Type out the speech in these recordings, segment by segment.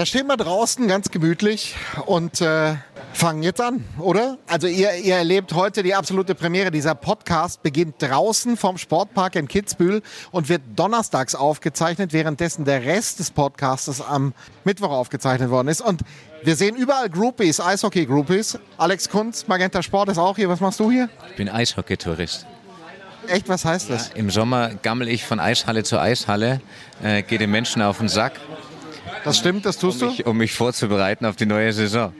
Da stehen wir draußen ganz gemütlich und äh, fangen jetzt an, oder? Also ihr, ihr erlebt heute die absolute Premiere. Dieser Podcast beginnt draußen vom Sportpark in Kitzbühel und wird donnerstags aufgezeichnet, währenddessen der Rest des Podcastes am Mittwoch aufgezeichnet worden ist. Und wir sehen überall Groupies, Eishockey-Groupies. Alex Kunz, Magenta Sport ist auch hier. Was machst du hier? Ich bin Eishockey-Tourist. Echt, was heißt das? Im Sommer gammel ich von Eishalle zu Eishalle, äh, gehe den Menschen auf den Sack. Das stimmt, das tust um du? mich, um mich vorzubereiten auf die neue Saison.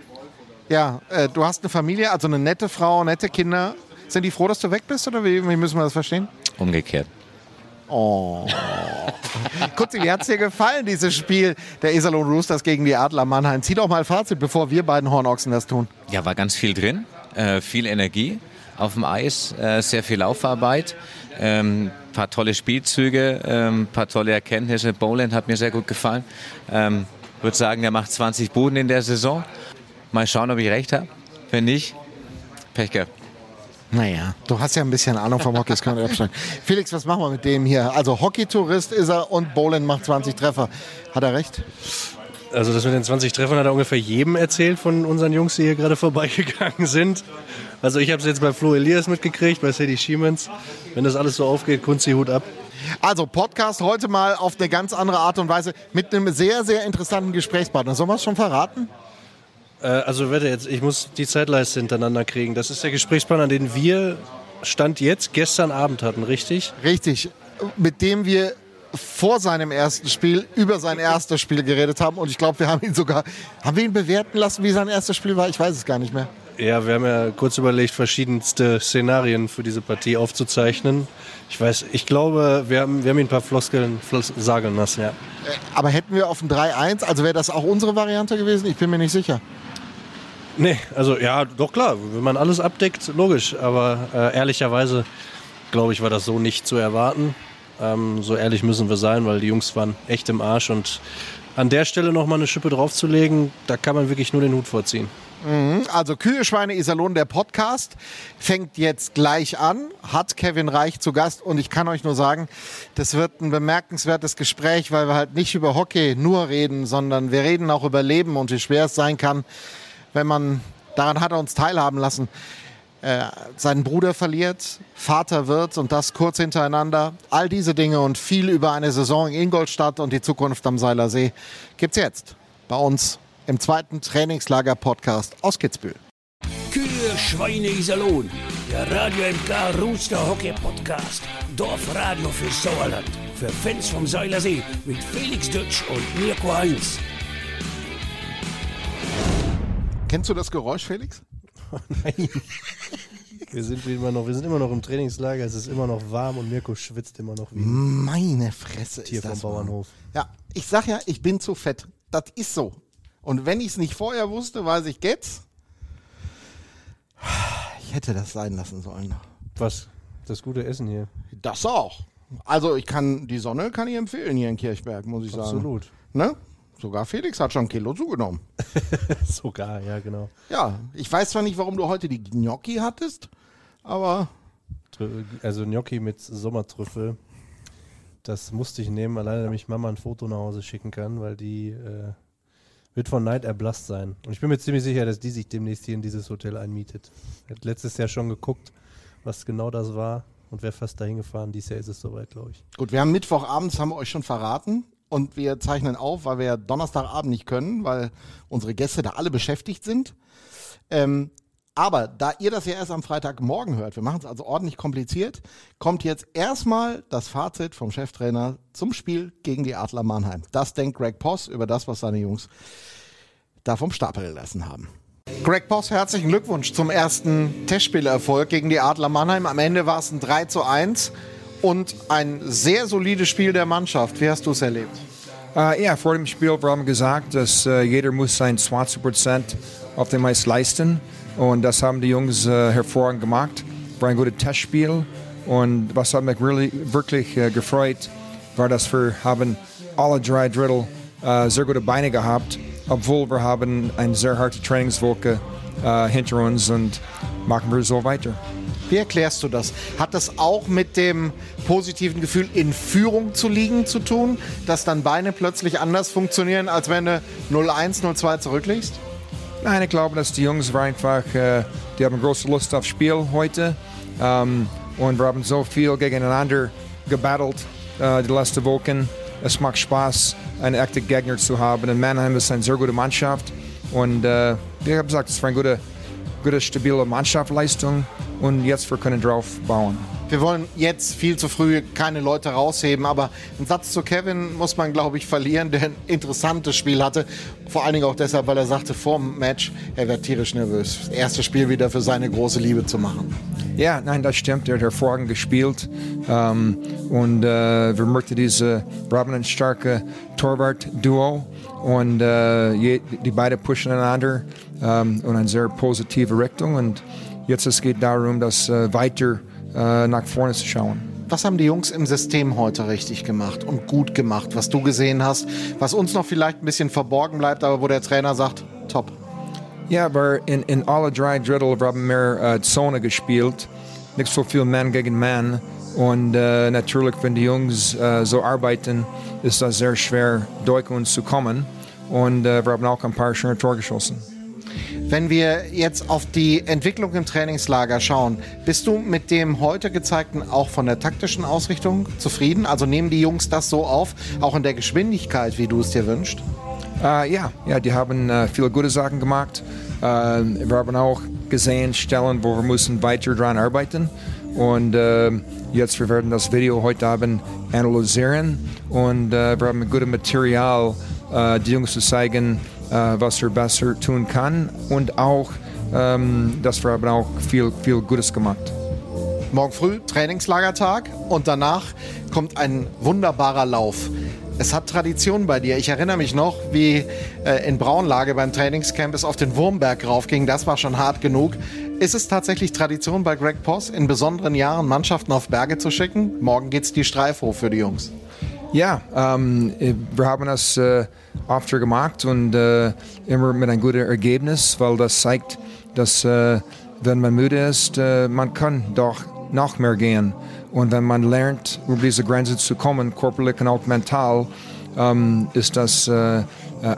Ja, äh, du hast eine Familie, also eine nette Frau, nette Kinder. Sind die froh, dass du weg bist oder wie, wie müssen wir das verstehen? Umgekehrt. Oh. Kutzi, wie hat es dir gefallen, dieses Spiel der Iserlohn Roosters gegen die Adler Mannheim? Zieh doch mal Fazit, bevor wir beiden Hornochsen das tun. Ja, war ganz viel drin, äh, viel Energie auf dem Eis, äh, sehr viel Laufarbeit, ähm, paar tolle Spielzüge, ähm, paar tolle Erkenntnisse. Boland hat mir sehr gut gefallen. Ähm, würde sagen, er macht 20 Buden in der Saison. Mal schauen, ob ich recht habe. Wenn nicht, Pech gehabt. Naja, du hast ja ein bisschen Ahnung vom Hockey, das kann ich abstellen. Felix, was machen wir mit dem hier? Also Hockey-Tourist ist er und Boland macht 20 Treffer. Hat er recht? Also das mit den 20 Treffern hat er ungefähr jedem erzählt von unseren Jungs, die hier gerade vorbeigegangen sind. Also ich habe es jetzt bei Flo Elias mitgekriegt, bei Sadie Schiemens. Wenn das alles so aufgeht, Kunzi Hut ab. Also Podcast heute mal auf eine ganz andere Art und Weise mit einem sehr, sehr interessanten Gesprächspartner. Sollen wir es schon verraten? Äh, also warte jetzt, ich muss die Zeitleiste hintereinander kriegen. Das ist der Gesprächspartner, den wir Stand jetzt gestern Abend hatten, richtig? Richtig. Mit dem wir vor seinem ersten Spiel über sein erstes Spiel geredet haben. Und ich glaube, wir haben ihn sogar, haben wir ihn bewerten lassen, wie sein erstes Spiel war? Ich weiß es gar nicht mehr. Ja, wir haben ja kurz überlegt, verschiedenste Szenarien für diese Partie aufzuzeichnen. Ich weiß, ich glaube, wir haben, wir haben ihn ein paar Floskeln flos sagen lassen, ja. Aber hätten wir auf ein 3-1, also wäre das auch unsere Variante gewesen? Ich bin mir nicht sicher. Nee, also ja, doch klar, wenn man alles abdeckt, logisch. Aber äh, ehrlicherweise, glaube ich, war das so nicht zu erwarten. Ähm, so ehrlich müssen wir sein, weil die Jungs waren echt im Arsch. Und an der Stelle nochmal eine Schippe draufzulegen, da kann man wirklich nur den Hut vorziehen. Mhm. Also Kühe, Schweine, Iserlohn, der Podcast fängt jetzt gleich an, hat Kevin Reich zu Gast und ich kann euch nur sagen, das wird ein bemerkenswertes Gespräch, weil wir halt nicht über Hockey nur reden, sondern wir reden auch über Leben und wie schwer es sein kann, wenn man, daran hat er uns teilhaben lassen, äh, seinen Bruder verliert, Vater wird und das kurz hintereinander. All diese Dinge und viel über eine Saison in Ingolstadt und die Zukunft am Seiler See gibt's jetzt bei uns im zweiten Trainingslager-Podcast aus Kitzbühel. Kühe, Schweine, Iserlohn. Der Radio MK Rooster Hockey Podcast. Dorfradio für Sauerland. Für Fans vom Seilersee mit Felix Dutsch und Mirko Heinz. Kennst du das Geräusch, Felix? Nein. Wir sind, immer noch, wir sind immer noch im Trainingslager, es ist immer noch warm und Mirko schwitzt immer noch wie ein Meine Fresse Tier ist vom das warm. Bauernhof. Ja, ich sag ja, ich bin zu fett. Das ist so. Und wenn ich es nicht vorher wusste, weiß ich jetzt. Ich hätte das sein lassen sollen. Was? Das gute Essen hier. Das auch. Also ich kann, die Sonne kann ich empfehlen hier in Kirchberg, muss ich sagen. Absolut. Ne? Sogar Felix hat schon ein Kilo zugenommen. Sogar, ja, genau. Ja, ich weiß zwar nicht, warum du heute die Gnocchi hattest, aber Also Gnocchi mit Sommertrüffel. Das musste ich nehmen, alleine damit Mama ein Foto nach Hause schicken kann, weil die äh, wird von Neid erblasst sein. Und ich bin mir ziemlich sicher, dass die sich demnächst hier in dieses Hotel einmietet. Hat letztes Jahr schon geguckt, was genau das war und wäre fast dahin gefahren. Dieses Jahr ist es soweit, glaube ich. Gut, wir haben Mittwochabends, haben wir euch schon verraten. Und wir zeichnen auf, weil wir ja Donnerstagabend nicht können, weil unsere Gäste da alle beschäftigt sind. Ähm, aber da ihr das ja erst am Freitagmorgen hört, wir machen es also ordentlich kompliziert, kommt jetzt erstmal das Fazit vom Cheftrainer zum Spiel gegen die Adler Mannheim. Das denkt Greg Poss über das, was seine Jungs da vom Stapel gelassen haben. Greg Poss, herzlichen Glückwunsch zum ersten Testspielerfolg gegen die Adler Mannheim. Am Ende war es ein 3 zu 1 und ein sehr solides Spiel der Mannschaft. Wie hast du es erlebt? Äh, ja, vor dem Spiel wir haben gesagt, dass äh, jeder muss sein 20 Prozent auf dem Eis leisten. Und das haben die Jungs äh, hervorragend gemacht. War ein gutes Testspiel. Und was hat mich really, wirklich äh, gefreut, war, dass wir haben alle drei Drittel äh, sehr gute Beine gehabt, obwohl wir haben eine sehr harte Trainingswoche äh, hinter uns und machen wir so weiter. Wie erklärst du das? Hat das auch mit dem positiven Gefühl, in Führung zu liegen, zu tun, dass dann Beine plötzlich anders funktionieren, als wenn du 0-1, 0-2 zurückliegst? Nein, ich glaube, dass die Jungs einfach, äh, die haben große Lust auf Spiel heute. Ähm, und wir haben so viel gegeneinander gebattelt äh, die letzten Wochen. Es macht Spaß, einen echten Gegner zu haben. Und Mannheim ist eine sehr gute Mannschaft. Und äh, wie gesagt, es war eine gute, gute, stabile Mannschaftsleistung. Und jetzt wir können drauf bauen. Wir wollen jetzt viel zu früh keine Leute rausheben, aber einen Satz zu Kevin muss man, glaube ich, verlieren, der ein interessantes Spiel hatte. Vor allen Dingen auch deshalb, weil er sagte vor dem Match, er wäre tierisch nervös. Das erste Spiel wieder für seine große Liebe zu machen. Ja, nein, das stimmt. Er hat hervorragend gespielt. Ähm, und äh, wir möchten diese, wir haben ein starkes Torwart-Duo. Und äh, die beiden pushen einander ähm, in eine sehr positive Richtung. Und jetzt es geht darum, das äh, weiter äh, nach vorne zu schauen. Was haben die Jungs im System heute richtig gemacht und gut gemacht, was du gesehen hast, was uns noch vielleicht ein bisschen verborgen bleibt, aber wo der Trainer sagt, top. Ja, aber in, in alle drei Drittel haben wir äh, Zone gespielt, nicht so viel Mann gegen Mann. Und äh, natürlich, wenn die Jungs äh, so arbeiten, ist das sehr schwer, durch uns zu kommen. Und äh, wir haben auch ein paar schöne Tore geschossen. Wenn wir jetzt auf die Entwicklung im Trainingslager schauen, bist du mit dem heute gezeigten auch von der taktischen Ausrichtung zufrieden? Also nehmen die Jungs das so auf, auch in der Geschwindigkeit, wie du es dir wünschst? Äh, ja, ja, die haben äh, viele gute Sachen gemacht. Äh, wir haben auch gesehen Stellen, wo wir müssen weiter dran arbeiten. Und äh, jetzt wir werden das Video heute Abend analysieren und äh, wir haben gutes Material, äh, die Jungs zu zeigen, was er besser tun kann und auch, ähm, dass wir haben auch viel, viel Gutes gemacht. Morgen früh Trainingslagertag und danach kommt ein wunderbarer Lauf. Es hat Tradition bei dir. Ich erinnere mich noch, wie äh, in Braunlage beim Trainingscamp es auf den Wurmberg raufging. Das war schon hart genug. Ist es tatsächlich Tradition bei Greg Poss, in besonderen Jahren Mannschaften auf Berge zu schicken? Morgen geht's die Streif hoch für die Jungs. Ja, ähm, wir haben das äh, oft gemacht und äh, immer mit einem guten Ergebnis, weil das zeigt, dass äh, wenn man müde ist, äh, man kann doch noch mehr gehen. Und wenn man lernt, über diese Grenze zu kommen, körperlich und auch mental, ähm, ist das äh, äh,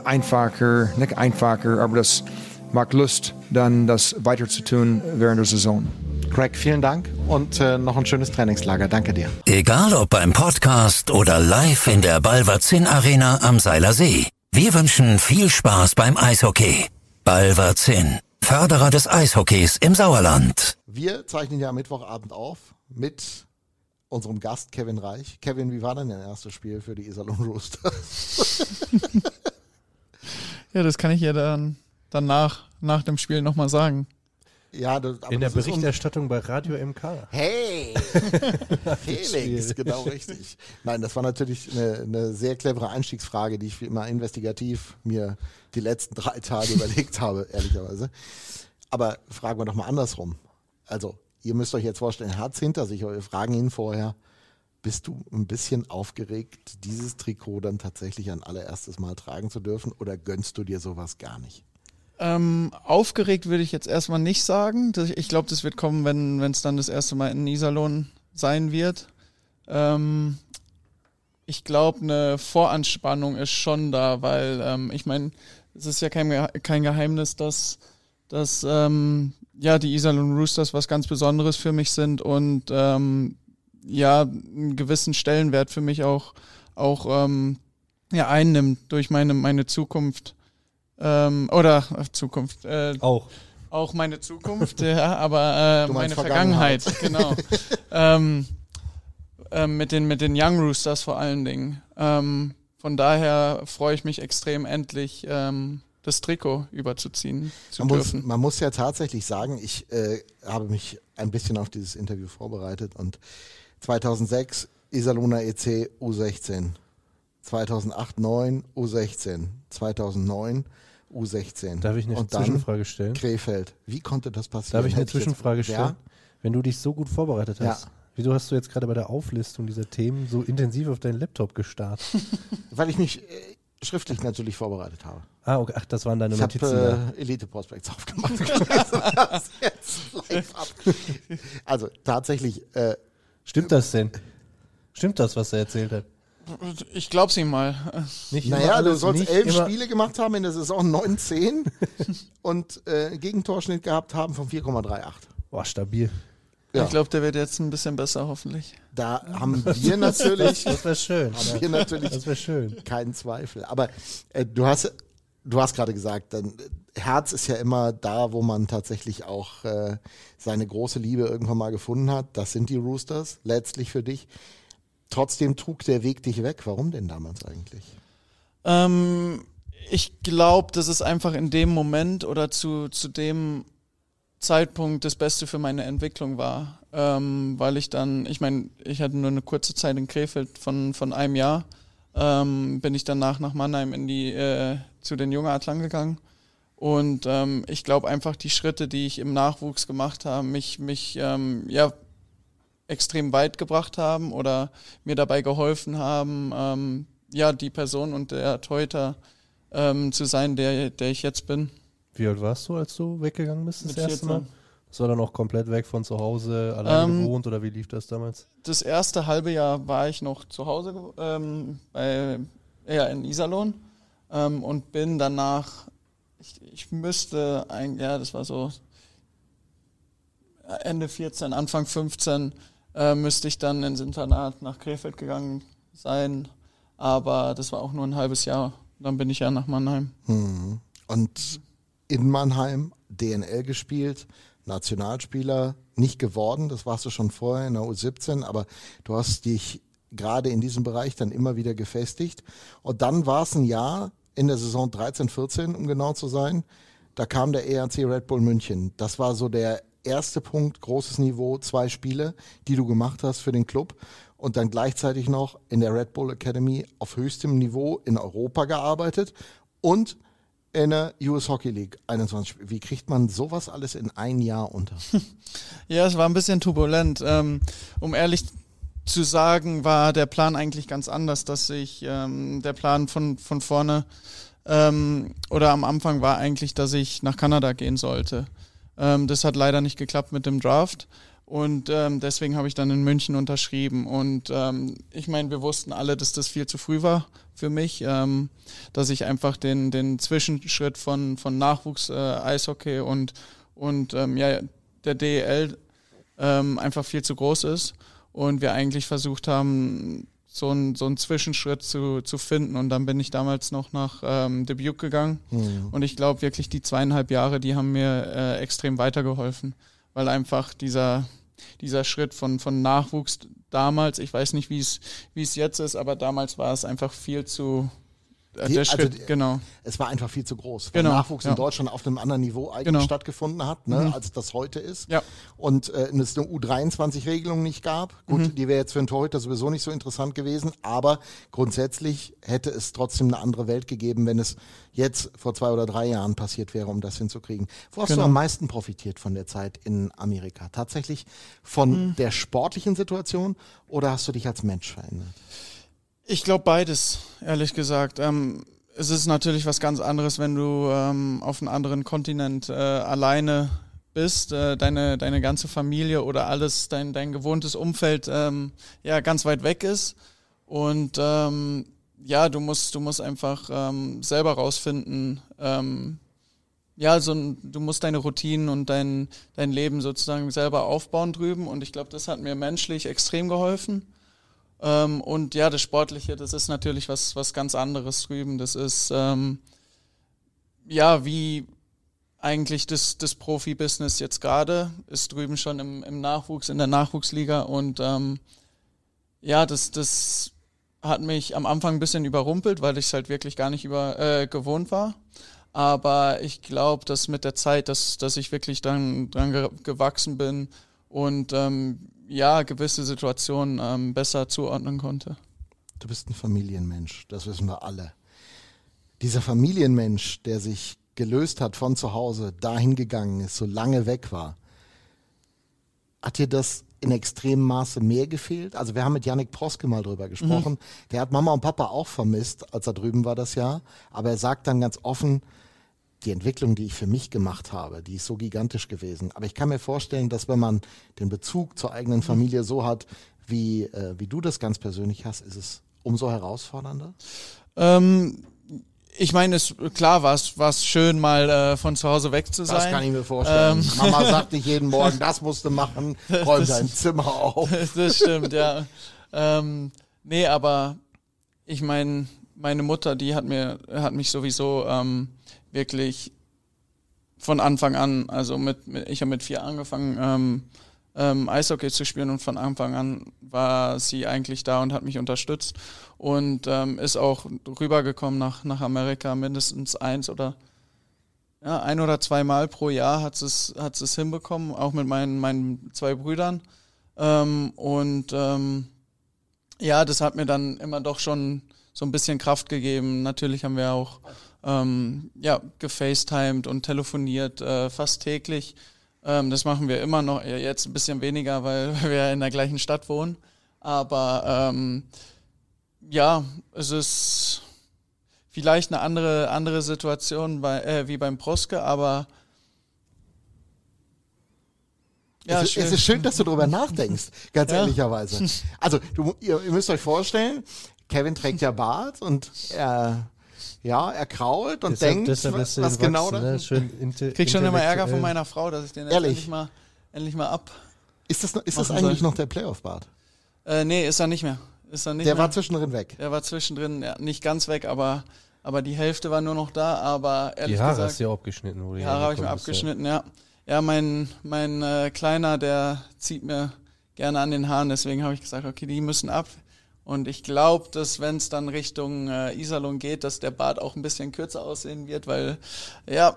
einfacher, nicht einfacher, aber das macht Lust, dann das weiter zu tun während der Saison. Greg, vielen Dank und äh, noch ein schönes Trainingslager. Danke dir. Egal ob beim Podcast oder live in der Balverzin Arena am Seiler See. Wir wünschen viel Spaß beim Eishockey. Balverzin, Förderer des Eishockeys im Sauerland. Wir zeichnen ja am Mittwochabend auf mit unserem Gast Kevin Reich. Kevin, wie war denn dein erstes Spiel für die Iserlohn Roosters? Ja, das kann ich ja dann danach, nach dem Spiel nochmal sagen. Ja, das, aber In der Berichterstattung bei Radio MK. Hey, Felix, genau richtig. Nein, das war natürlich eine, eine sehr clevere Einstiegsfrage, die ich wie immer investigativ mir die letzten drei Tage überlegt habe, ehrlicherweise. Aber fragen wir doch mal andersrum. Also, ihr müsst euch jetzt vorstellen, Herz hinter sich, wir fragen ihn vorher, bist du ein bisschen aufgeregt, dieses Trikot dann tatsächlich ein allererstes Mal tragen zu dürfen oder gönnst du dir sowas gar nicht? Ähm, aufgeregt würde ich jetzt erstmal nicht sagen. Ich glaube, das wird kommen, wenn es dann das erste Mal in Iserlohn sein wird. Ähm, ich glaube, eine Voranspannung ist schon da, weil ähm, ich meine, es ist ja kein, kein Geheimnis, dass, dass ähm, ja, die Iserlohn Roosters was ganz Besonderes für mich sind und ähm, ja, einen gewissen Stellenwert für mich auch, auch ähm, ja, einnimmt durch meine, meine Zukunft. Ähm, oder äh, Zukunft. Äh, Auch. auch meine Zukunft, ja, aber äh, meine meinst Vergangenheit, genau. ähm, ähm, mit, den, mit den Young Roosters vor allen Dingen. Ähm, von daher freue ich mich extrem, endlich ähm, das Trikot überzuziehen zu Man muss, dürfen. man muss ja tatsächlich sagen, ich äh, habe mich ein bisschen auf dieses Interview vorbereitet und 2006 Iserlohner EC U16, 2008 9 U16, 2009 U16 Darf ich eine und Zwischenfrage stellen? Krefeld. Wie konnte das passieren? Darf ich eine Hätte jetzt- Zwischenfrage stellen? Ja, Wenn du dich so gut vorbereitet hast, Ja. wieso hast du jetzt gerade bei der Auflistung dieser Themen so intensiv auf deinen Laptop gestarrt? weil ich mich äh, schriftlich natürlich vorbereitet habe. Ah, okay. Ach, das waren deine Ich Notizen. da. habe äh, Elite Prospects aufgemacht. Also tatsächlich, äh, Stimmt das denn? Stimmt das, was er erzählt hat? Ich glaub's ihm mal. Nicht naja, du sollst nicht elf Spiele gemacht haben in der Saison 9, 10 und äh, Gegentorschnitt gehabt haben von 4,38. Boah, stabil. Ja. Ich glaube, der wird jetzt ein bisschen besser, hoffentlich. Da haben wir natürlich, Das wäre schön. haben wir natürlich Das wäre schön. keinen Zweifel. Aber äh, du hast, du hast gerade gesagt, dann, äh, Herz ist ja immer da, wo man tatsächlich auch äh, seine große Liebe irgendwann mal gefunden hat. Das sind die Roosters, letztlich für dich. Trotzdem trug der Weg dich weg. Warum denn damals eigentlich? Ähm, ich glaube, dass es einfach in dem Moment oder zu, zu dem Zeitpunkt das Beste für meine Entwicklung war. Ähm, weil ich dann, ich meine, ich hatte nur eine kurze Zeit in Krefeld von, von einem Jahr. Ähm, bin ich danach nach Mannheim in die, äh, zu den Jungadlern gegangen. Und ähm, ich glaube einfach, die Schritte, die ich im Nachwuchs gemacht habe, mich, mich ähm, ja, extrem weit gebracht haben oder mir dabei geholfen haben, ähm, ja, die Person und der Torhüter ähm, zu sein, der, der ich jetzt bin. Wie alt warst du, als du weggegangen bist das Mit erste Mal? 14. Das war dann auch komplett weg von zu Hause, allein Ähm, gewohnt oder wie lief das damals? Das erste halbe Jahr war ich noch zu Hause ähm, bei, ja, in Iserlohn ähm, und bin danach, ich, ich müsste ein, ja, das war so Ende 14, Anfang 15, äh, müsste ich dann ins Internat nach Krefeld gegangen sein. Aber das war auch nur ein halbes Jahr. Dann bin ich ja nach Mannheim. Mhm. Und in Mannheim DNL gespielt, Nationalspieler nicht geworden, das warst du schon vorher in der U17, aber du hast dich gerade in diesem Bereich dann immer wieder gefestigt. Und dann war es ein Jahr in der Saison 13, 14, um genau zu sein. Da kam der ERC Red Bull München. Das war so der erste Punkt, großes Niveau, zwei Spiele, die du gemacht hast für den Club. Und dann gleichzeitig noch in der Red Bull Academy auf höchstem Niveau in Europa gearbeitet und in der US Hockey League 21. Wie kriegt man sowas alles in ein Jahr unter? Ja, es war ein bisschen turbulent. Ähm, um ehrlich zu sagen, war der Plan eigentlich ganz anders, dass ich ähm, der Plan von, von vorne ähm, oder am Anfang war eigentlich, dass ich nach Kanada gehen sollte. Ähm, das hat leider nicht geklappt mit dem Draft. Und ähm, deswegen habe ich dann in München unterschrieben. Und ähm, ich meine, wir wussten alle, dass das viel zu früh war für mich, ähm, dass ich einfach den, den Zwischenschritt von, von Nachwuchs äh, Eishockey und, und ähm, ja, der DEL ähm, einfach viel zu groß ist. Und wir eigentlich versucht haben, so einen so einen Zwischenschritt zu, zu finden. Und dann bin ich damals noch nach ähm, Dubuque gegangen. Und ich glaube wirklich, die zweieinhalb Jahre, die haben mir äh, extrem weitergeholfen. Weil einfach dieser, dieser Schritt von, von Nachwuchs damals, ich weiß nicht, wie es wie es jetzt ist, aber damals war es einfach viel zu. Äh, Die- der also Schritt, die- genau. Es war einfach viel zu groß, weil Genau, Nachwuchs in ja. Deutschland auf einem anderen Niveau eigentlich Genau. stattgefunden hat, ne, Mhm. als das heute ist. Ja. Und äh, es eine U23-Regelung nicht gab. Gut, Mhm. die wäre jetzt für einen Torhüter sowieso nicht so interessant gewesen, aber grundsätzlich hätte es trotzdem eine andere Welt gegeben, wenn es jetzt vor zwei oder drei Jahren passiert wäre, um das hinzukriegen. Wo hast du Genau. am meisten profitiert von der Zeit in Amerika? Tatsächlich von Mhm. der sportlichen Situation oder hast du dich als Mensch verändert? Ich glaube beides, ehrlich gesagt. Ähm, es ist natürlich was ganz anderes, wenn du ähm, auf einem anderen Kontinent äh, alleine bist, äh, deine, deine ganze Familie oder alles, dein, dein gewohntes Umfeld ähm, ja ganz weit weg ist. Und ähm, ja, du musst, du musst einfach ähm, selber rausfinden, ähm, ja, so ein, du musst deine Routinen und dein, dein Leben sozusagen selber aufbauen drüben. Und ich glaube, das hat mir menschlich extrem geholfen. Ähm, und ja, das Sportliche, das ist natürlich was, was ganz anderes drüben. Das ist ähm, ja wie eigentlich das, das Profi-Business jetzt gerade, ist drüben schon im, im Nachwuchs, in der Nachwuchsliga. Und ähm, ja, das, das hat mich am Anfang ein bisschen überrumpelt, weil ich es halt wirklich gar nicht über, äh, gewohnt war. Aber ich glaube, dass mit der Zeit, dass, dass ich wirklich dran, dran ge gewachsen bin und ähm, ja, gewisse Situationen ähm, besser zuordnen konnte. Du bist ein Familienmensch, das wissen wir alle. Dieser Familienmensch, der sich gelöst hat von zu Hause, dahin gegangen ist, so lange weg war, hat dir das in extremem Maße mehr gefehlt. Also wir haben mit Yannick Proske mal drüber gesprochen. Der hat Mama und Papa auch vermisst, als er drüben war das Jahr. Aber er sagt dann ganz offen, die Entwicklung, die ich für mich gemacht habe, die ist so gigantisch gewesen. Aber ich kann mir vorstellen, dass wenn man den Bezug zur eigenen Familie so hat, wie, äh, wie du das ganz persönlich hast, ist es umso herausfordernder. Ähm, ich meine, es klar war es schön, mal äh, von zu Hause weg zu sein. Das kann ich mir vorstellen. Ähm. Mama sagt nicht jeden Morgen, das musst du machen, räum dein Zimmer auf. das stimmt, ja. Ähm, nee, aber ich meine, meine Mutter, die hat mir, hat mich sowieso ähm, wirklich von Anfang an, also mit, mit ich habe mit vier angefangen, ähm, ähm, Eishockey zu spielen und von Anfang an war sie eigentlich da und hat mich unterstützt und ähm, ist auch rübergekommen nach, nach Amerika mindestens eins oder ja, ein oder zwei Mal pro Jahr hat es, hat es hinbekommen, auch mit meinen, meinen zwei Brüdern. Ähm, und ähm, ja, das hat mir dann immer doch schon so ein bisschen Kraft gegeben. Natürlich haben wir auch ähm, ja, gefacetimed und telefoniert äh, fast täglich. Ähm, das machen wir immer noch, ja, jetzt ein bisschen weniger, weil wir in der gleichen Stadt wohnen. Aber ähm, ja, es ist vielleicht eine andere, andere Situation bei, äh, wie beim Proske, aber Ja, es, es, ist schön, dass du darüber nachdenkst, ganz Ja. ehrlicherweise. Also, du, ihr, ihr müsst euch vorstellen, Kevin trägt ja Bart und er, ja, er krault und Deshalb, denkt, deshalb was, was genau da ne? Schön krieg schon immer Ärger von meiner Frau, dass ich den jetzt endlich mal, endlich mal ab. Ist das, ist das eigentlich soll. noch der Playoff-Bart? Äh, nee, ist er nicht mehr. Ist er nicht Der mehr. war zwischendrin weg. Der war zwischendrin, ja, nicht ganz weg, aber, aber die Hälfte war nur noch da. Aber ehrlich Die Haare gesagt, hast du ja abgeschnitten. Wo die Haare habe ich mir abgeschnitten, ja. Ja, mein, mein äh, Kleiner, der zieht mir gerne an den Haaren, deswegen habe ich gesagt, okay, die müssen ab. Und ich glaube, dass wenn es dann Richtung äh, Iserlohn geht, dass der Bart auch ein bisschen kürzer aussehen wird, weil ja,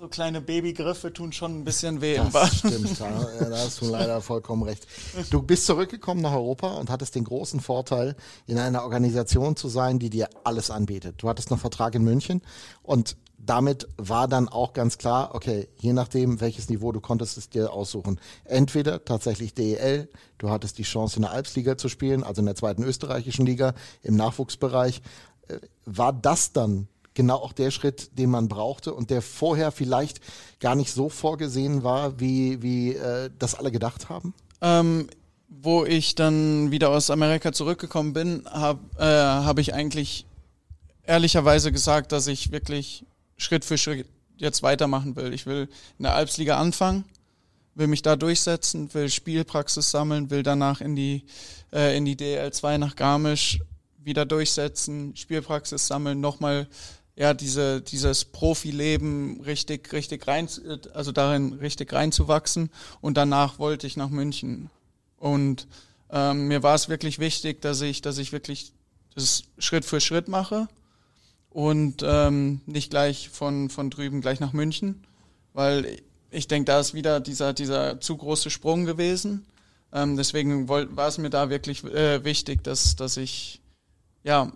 so kleine Babygriffe tun schon ein bisschen weh im Bart. Das stimmt, ja, da hast du leider vollkommen recht. Du bist zurückgekommen nach Europa und hattest den großen Vorteil, in einer Organisation zu sein, die dir alles anbietet. Du hattest noch Vertrag in München und damit war dann auch ganz klar, okay, je nachdem, welches Niveau du konntest es dir aussuchen. Entweder tatsächlich DEL, du hattest die Chance in der Alpsliga zu spielen, also in der zweiten österreichischen Liga, im Nachwuchsbereich. Äh, War das dann genau auch der Schritt, den man brauchte und der vorher vielleicht gar nicht so vorgesehen war, wie, wie äh, das alle gedacht haben? Ähm, wo ich dann wieder aus Amerika zurückgekommen bin, habe äh, hab ich eigentlich ehrlicherweise gesagt, dass ich wirklich Schritt für Schritt jetzt weitermachen will. Ich will in der Alpsliga anfangen, will mich da durchsetzen, will Spielpraxis sammeln, will danach in die, äh, in die DL2 nach Garmisch wieder durchsetzen, Spielpraxis sammeln, nochmal ja, diese, dieses Profileben richtig, richtig rein, also darin richtig reinzuwachsen. Und danach wollte ich nach München. Und ähm, mir war es wirklich wichtig, dass ich, dass ich wirklich das Schritt für Schritt mache und ähm, nicht gleich von, von drüben gleich nach München, weil ich denke, da ist wieder dieser, dieser zu große Sprung gewesen. Ähm, deswegen wollt, war es mir da wirklich äh, wichtig, dass, dass ich ja,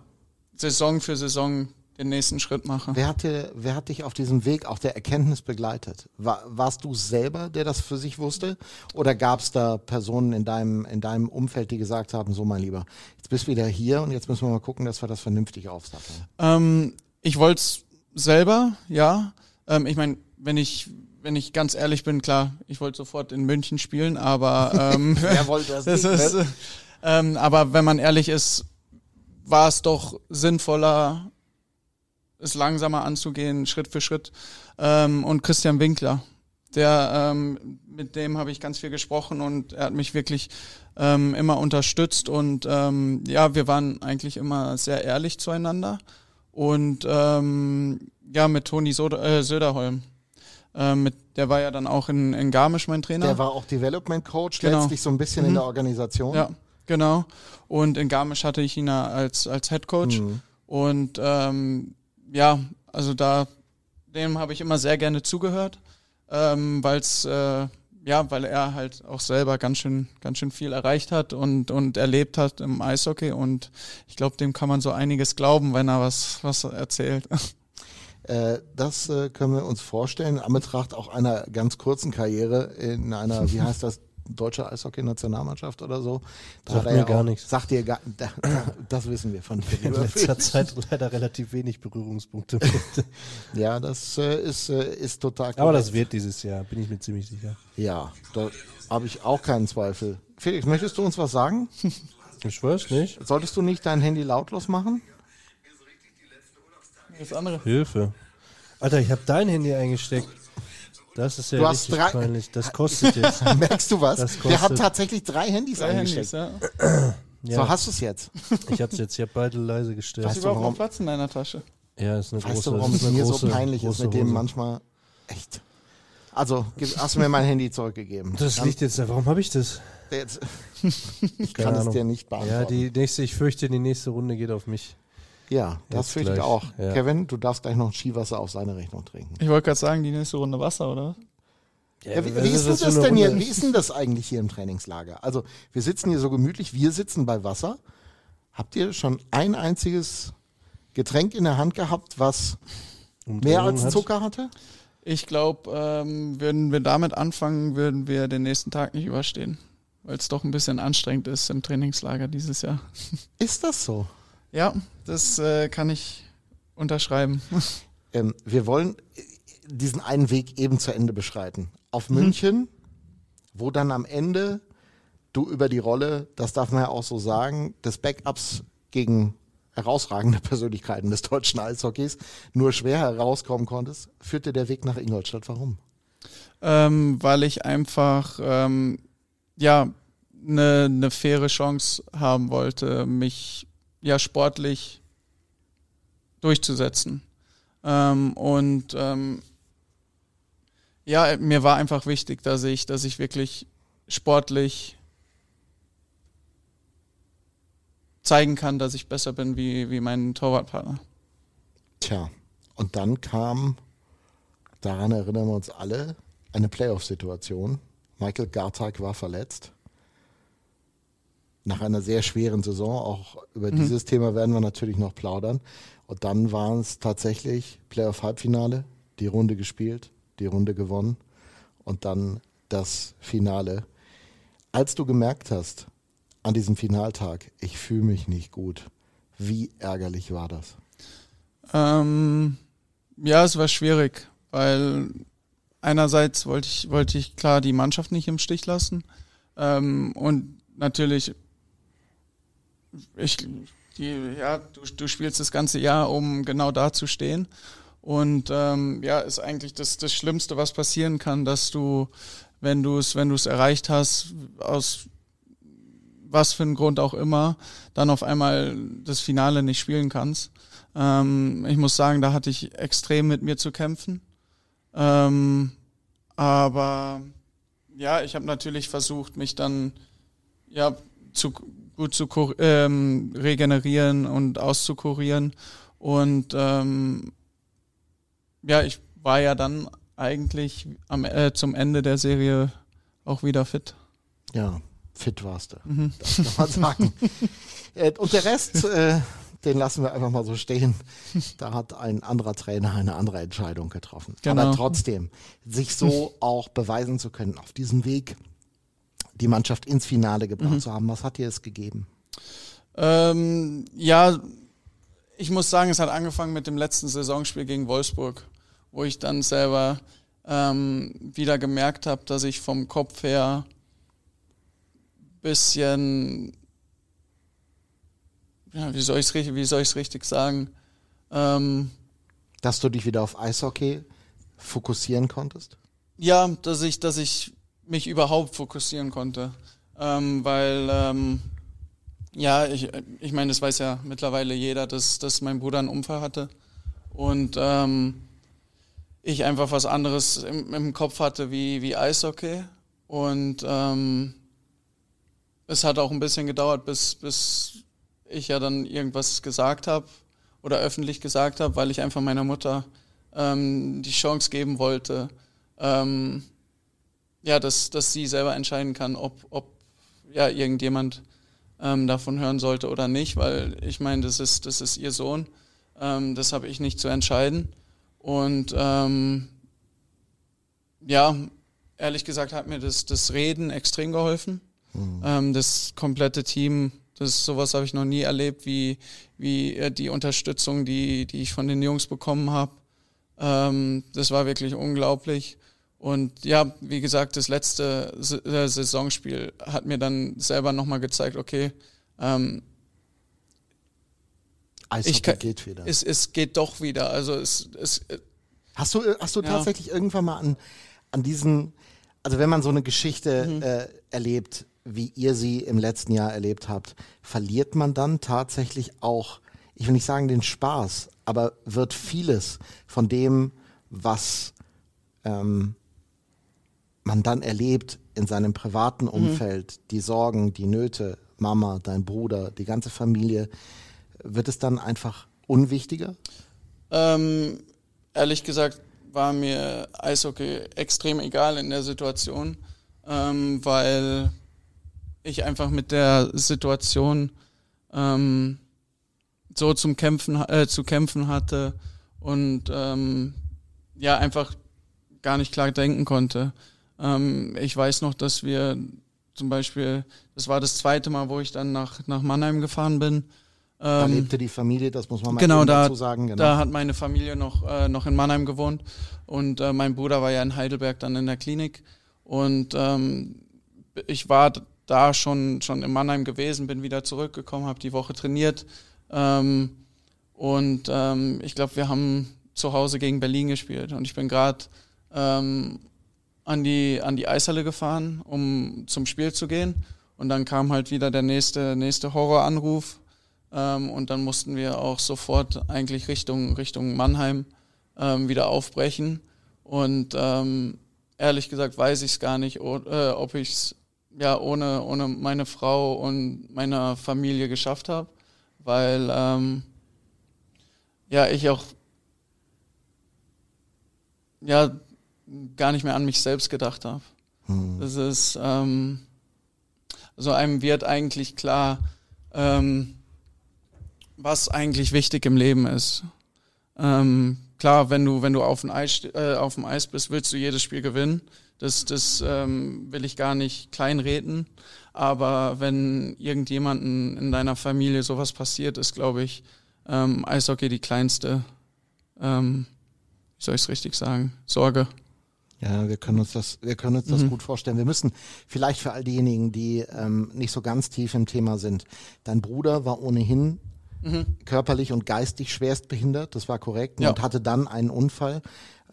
Saison für Saison den nächsten Schritt mache. Wer, hatte, wer hat dich auf diesem Weg auch der Erkenntnis begleitet? War, warst du selber, der das für sich wusste? Oder gab es da Personen in deinem, in deinem Umfeld, die gesagt haben, so mein Lieber, jetzt bist du wieder hier und jetzt müssen wir mal gucken, dass wir das vernünftig aufsatteln? Ähm, ich wollte es selber, ja. Ähm, ich meine, wenn ich, wenn ich ganz ehrlich bin, klar, ich wollte sofort in München spielen, aber ähm, Wer wollte das das nicht, ist, ne? äh, ähm, aber wenn man ehrlich ist, war es doch sinnvoller, es langsamer anzugehen, Schritt für Schritt. Ähm, und Christian Winkler, der, ähm, mit dem habe ich ganz viel gesprochen und er hat mich wirklich ähm, immer unterstützt und ähm, ja, wir waren eigentlich immer sehr ehrlich zueinander. Und ähm, ja, mit Toni Soder, äh, Söderholm. Ähm, mit, der war ja dann auch in, in Garmisch mein Trainer. Der war auch Development Coach, Genau. letztlich so ein bisschen in Mhm. der Organisation. Ja, genau. Und in Garmisch hatte ich ihn als, als Head Coach. Mhm. Und ähm, ja, also da, dem habe ich immer sehr gerne zugehört, ähm, weil's, äh, ja, weil er halt auch selber ganz schön, ganz schön viel erreicht hat und, und erlebt hat im Eishockey. Und ich glaube, dem kann man so einiges glauben, wenn er was, was erzählt. Äh, das äh, können wir uns vorstellen, Anbetracht auch einer ganz kurzen Karriere in einer, wie heißt das, deutsche Eishockey-Nationalmannschaft oder so. Da Sagt mir ja gar auch- nichts. Sagt dir gar, da, da, das wissen wir von dir. In letzter Zeit leider relativ wenig Berührungspunkte mit. Ja, das äh, ist, äh, ist total Aber das korrekt. wird dieses Jahr, bin ich mir ziemlich sicher. Ja, da habe ich auch keinen Zweifel. Felix, möchtest du uns was sagen? Ich schwör's nicht. Solltest du nicht dein Handy lautlos machen? Das andere. Hilfe. Alter, ich habe dein Handy eingesteckt. Das ist ja Du hast richtig drei- peinlich. Das kostet jetzt. Merkst du was? Das Der hat tatsächlich drei Handys Drei eingesteckt. Handys, ja. Ja, So hast du es jetzt. ich hab's jetzt, ich hab beide leise Hast gestellt. du du, überhaupt warum- noch Platz in deiner Tasche? Ja, ist eine Weißt große. du, warum ist es mir große, so peinlich ist mit dem Hose. manchmal? Echt. Also, hast du mir mein Handy zurückgegeben. Das Dann- liegt jetzt da. Warum habe ich das? Jetzt, ich kann es dir nicht Ja, beantworten. die nächste, ich fürchte, die nächste Runde geht auf mich. Ja, das fürchte ich auch. ja. Kevin, du darfst gleich noch Skiwasser auf seine Rechnung trinken. Ich wollte gerade sagen, die nächste Runde Wasser, oder? was? Ja, wie, wie, ist denn das das denn hier, wie ist denn das eigentlich hier im Trainingslager? Also, wir sitzen hier so gemütlich, wir sitzen bei Wasser. Habt ihr schon ein einziges Getränk in der Hand gehabt, was mehr als? Zucker hatte? Ich glaube, ähm, würden wir damit anfangen, würden wir den nächsten Tag nicht überstehen. Weil es doch ein bisschen anstrengend ist im Trainingslager dieses Jahr. Ist das so? Ja, das äh, kann ich unterschreiben. Ähm, wir wollen äh, diesen einen Weg eben zu Ende beschreiten. Auf München, wo dann am Ende du über die Rolle, das darf man ja auch so sagen, des Backups gegen herausragende Persönlichkeiten des deutschen Eishockeys nur schwer herauskommen konntest, führte der Weg nach Ingolstadt. Warum? ähm, weil ich einfach ähm, ja eine ne faire Chance haben wollte, mich ja sportlich durchzusetzen. Ähm, und ähm, ja, mir war einfach wichtig, dass ich, dass ich wirklich sportlich zeigen kann, dass ich besser bin wie, wie mein Torwartpartner. Tja, und dann kam, daran erinnern wir uns alle, eine Playoff-Situation. Michael Gartag war verletzt. Nach einer sehr schweren Saison, auch über dieses Thema werden wir natürlich noch plaudern. Und dann waren es tatsächlich Playoff-Halbfinale, die Runde gespielt, die Runde gewonnen und dann das Finale. Als du gemerkt hast, an diesem Finaltag, ich fühle mich nicht gut, wie ärgerlich war das? Ähm, ja, es war schwierig, weil einerseits wollte ich, wollte ich klar die Mannschaft nicht im Stich lassen ähm, und natürlich, ich, die, ja, du, du spielst das ganze Jahr, um genau da zu stehen und ähm, ja, ist eigentlich das, das Schlimmste, was passieren kann, dass du, wenn du es, wenn du es erreicht hast, aus was für einen Grund auch immer, dann auf einmal das Finale nicht spielen kannst. Ähm, ich muss sagen, da hatte ich extrem mit mir zu kämpfen. Ähm, aber ja, ich habe natürlich versucht, mich dann ja zu, gut zu ähm, regenerieren und auszukurieren. Und ähm, ja, ich war ja dann eigentlich am, äh, zum Ende der Serie auch wieder fit. Ja, fit warst du. Das kann man sagen. Äh, Und der Rest, äh, den lassen wir einfach mal so stehen. Da hat ein anderer Trainer eine andere Entscheidung getroffen. Genau. Aber trotzdem, sich so auch beweisen zu können, auf diesem Weg die Mannschaft ins Finale gebracht zu haben, was hat dir es gegeben? Ähm, ja, ich muss sagen, es hat angefangen mit dem letzten Saisonspiel gegen Wolfsburg, wo ich dann selber ähm, wieder gemerkt habe, dass ich vom Kopf her bisschen, ja, wie soll ich es wie soll ich's richtig sagen? Ähm, Dass du dich wieder auf Eishockey fokussieren konntest? Ja, dass ich, dass ich mich überhaupt fokussieren konnte. Ähm, weil, ähm, ja, ich, ich meine, das weiß ja mittlerweile jeder, dass, dass mein Bruder einen Unfall hatte. Und ähm, ich einfach was anderes im, im Kopf hatte wie, wie Eishockey. Und ähm, es hat auch ein bisschen gedauert, bis, bis ich ja dann irgendwas gesagt habe oder öffentlich gesagt habe, weil ich einfach meiner Mutter ähm, die Chance geben wollte, ähm, ja, dass, dass sie selber entscheiden kann, ob, ob ja, irgendjemand ähm, davon hören sollte oder nicht, weil ich meine, das ist, das ist ihr Sohn, ähm, das habe ich nicht zu entscheiden. Und ähm, ja, ehrlich gesagt hat mir das, das Reden extrem geholfen. Ähm, das komplette Team, das sowas habe ich noch nie erlebt, wie, wie äh, die Unterstützung, die, die ich von den Jungs bekommen habe. Ähm, das war wirklich unglaublich. Und ja, wie gesagt, das letzte äh, Saisonspiel hat mir dann selber nochmal gezeigt, okay, ähm, Eishockey kann, geht wieder. Es, es geht doch wieder. Also es, es Hast du, äh, hast du Ja. tatsächlich irgendwann mal an, an diesen, also wenn man so eine Geschichte Mhm. äh, erlebt, wie ihr sie im letzten Jahr erlebt habt, verliert man dann tatsächlich auch, ich will nicht sagen den Spaß, aber wird vieles von dem, was ähm, man dann erlebt in seinem privaten Umfeld, die Sorgen, die Nöte, Mama, dein Bruder, die ganze Familie, wird es dann einfach unwichtiger? Ähm, ehrlich gesagt war mir Eishockey extrem egal in der Situation, ähm, weil ich einfach mit der Situation ähm, so zum Kämpfen äh, zu kämpfen hatte und ähm, ja einfach gar nicht klar denken konnte. Ähm, ich weiß noch, dass wir zum Beispiel, das war das zweite Mal, wo ich dann nach, nach Mannheim gefahren bin. Da Ähm, lebte die Familie, das muss man mal genau, da, dazu sagen. Genau. da hat meine Familie noch, äh, noch in Mannheim gewohnt und äh, mein Bruder war ja in Heidelberg dann in der Klinik und ähm, ich war da schon, schon in Mannheim gewesen, bin wieder zurückgekommen, habe die Woche trainiert ähm, und ähm, ich glaube, wir haben zu Hause gegen Berlin gespielt und ich bin gerade ähm, an die, an die Eishalle gefahren, um zum Spiel zu gehen und dann kam halt wieder der nächste, nächste Horroranruf ähm, und dann mussten wir auch sofort eigentlich Richtung, Richtung Mannheim ähm, wieder aufbrechen. Und ähm, ehrlich gesagt weiß ich es gar nicht, äh, ob ich es ja ohne, ohne meine Frau und meine Familie geschafft habe, weil ähm, ja ich auch ja gar nicht mehr an mich selbst gedacht habe. Das ist ähm, so einem wird eigentlich klar, ähm, was eigentlich wichtig im Leben ist. Ähm, klar, wenn du, wenn du auf dem, Eis, äh, auf dem Eis bist, willst du jedes Spiel gewinnen. Das, das ähm, will ich gar nicht kleinreden. Aber wenn irgendjemanden in deiner Familie sowas passiert, ist, glaube ich, ähm, Eishockey die kleinste, ähm, wie soll ich es richtig sagen, Sorge. Ja, wir können uns das, wir können uns das gut vorstellen. Wir müssen vielleicht für all diejenigen, die ähm, nicht so ganz tief im Thema sind. Dein Bruder war ohnehin körperlich und geistig schwerst behindert, das war korrekt, Ja. und hatte dann einen Unfall,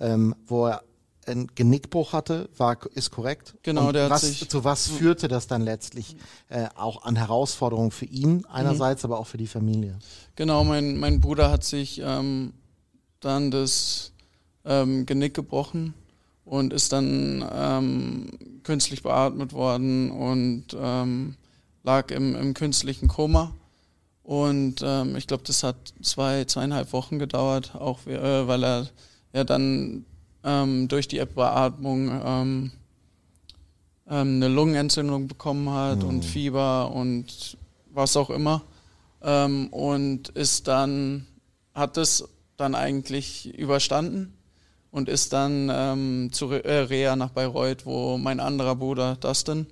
ähm, wo er einen Genickbruch hatte, war, ist korrekt. Genau, und der hat was, sich- Zu was führte das dann letztlich äh, auch an Herausforderungen für ihn einerseits, aber auch für die Familie? Genau, mein, mein Bruder hat sich ähm, dann das ähm, Genick gebrochen und ist dann ähm, künstlich beatmet worden und ähm, lag im, im künstlichen Koma. Und ähm, ich glaube, das hat zwei, zweieinhalb Wochen gedauert, auch äh, weil er ja dann ähm, durch die Beatmung ähm, ähm, eine Lungenentzündung bekommen hat und Fieber und was auch immer. Und ist dann, hat es dann eigentlich überstanden und ist dann ähm, zu Re äh, Reha nach Bayreuth, wo mein anderer Bruder Dustin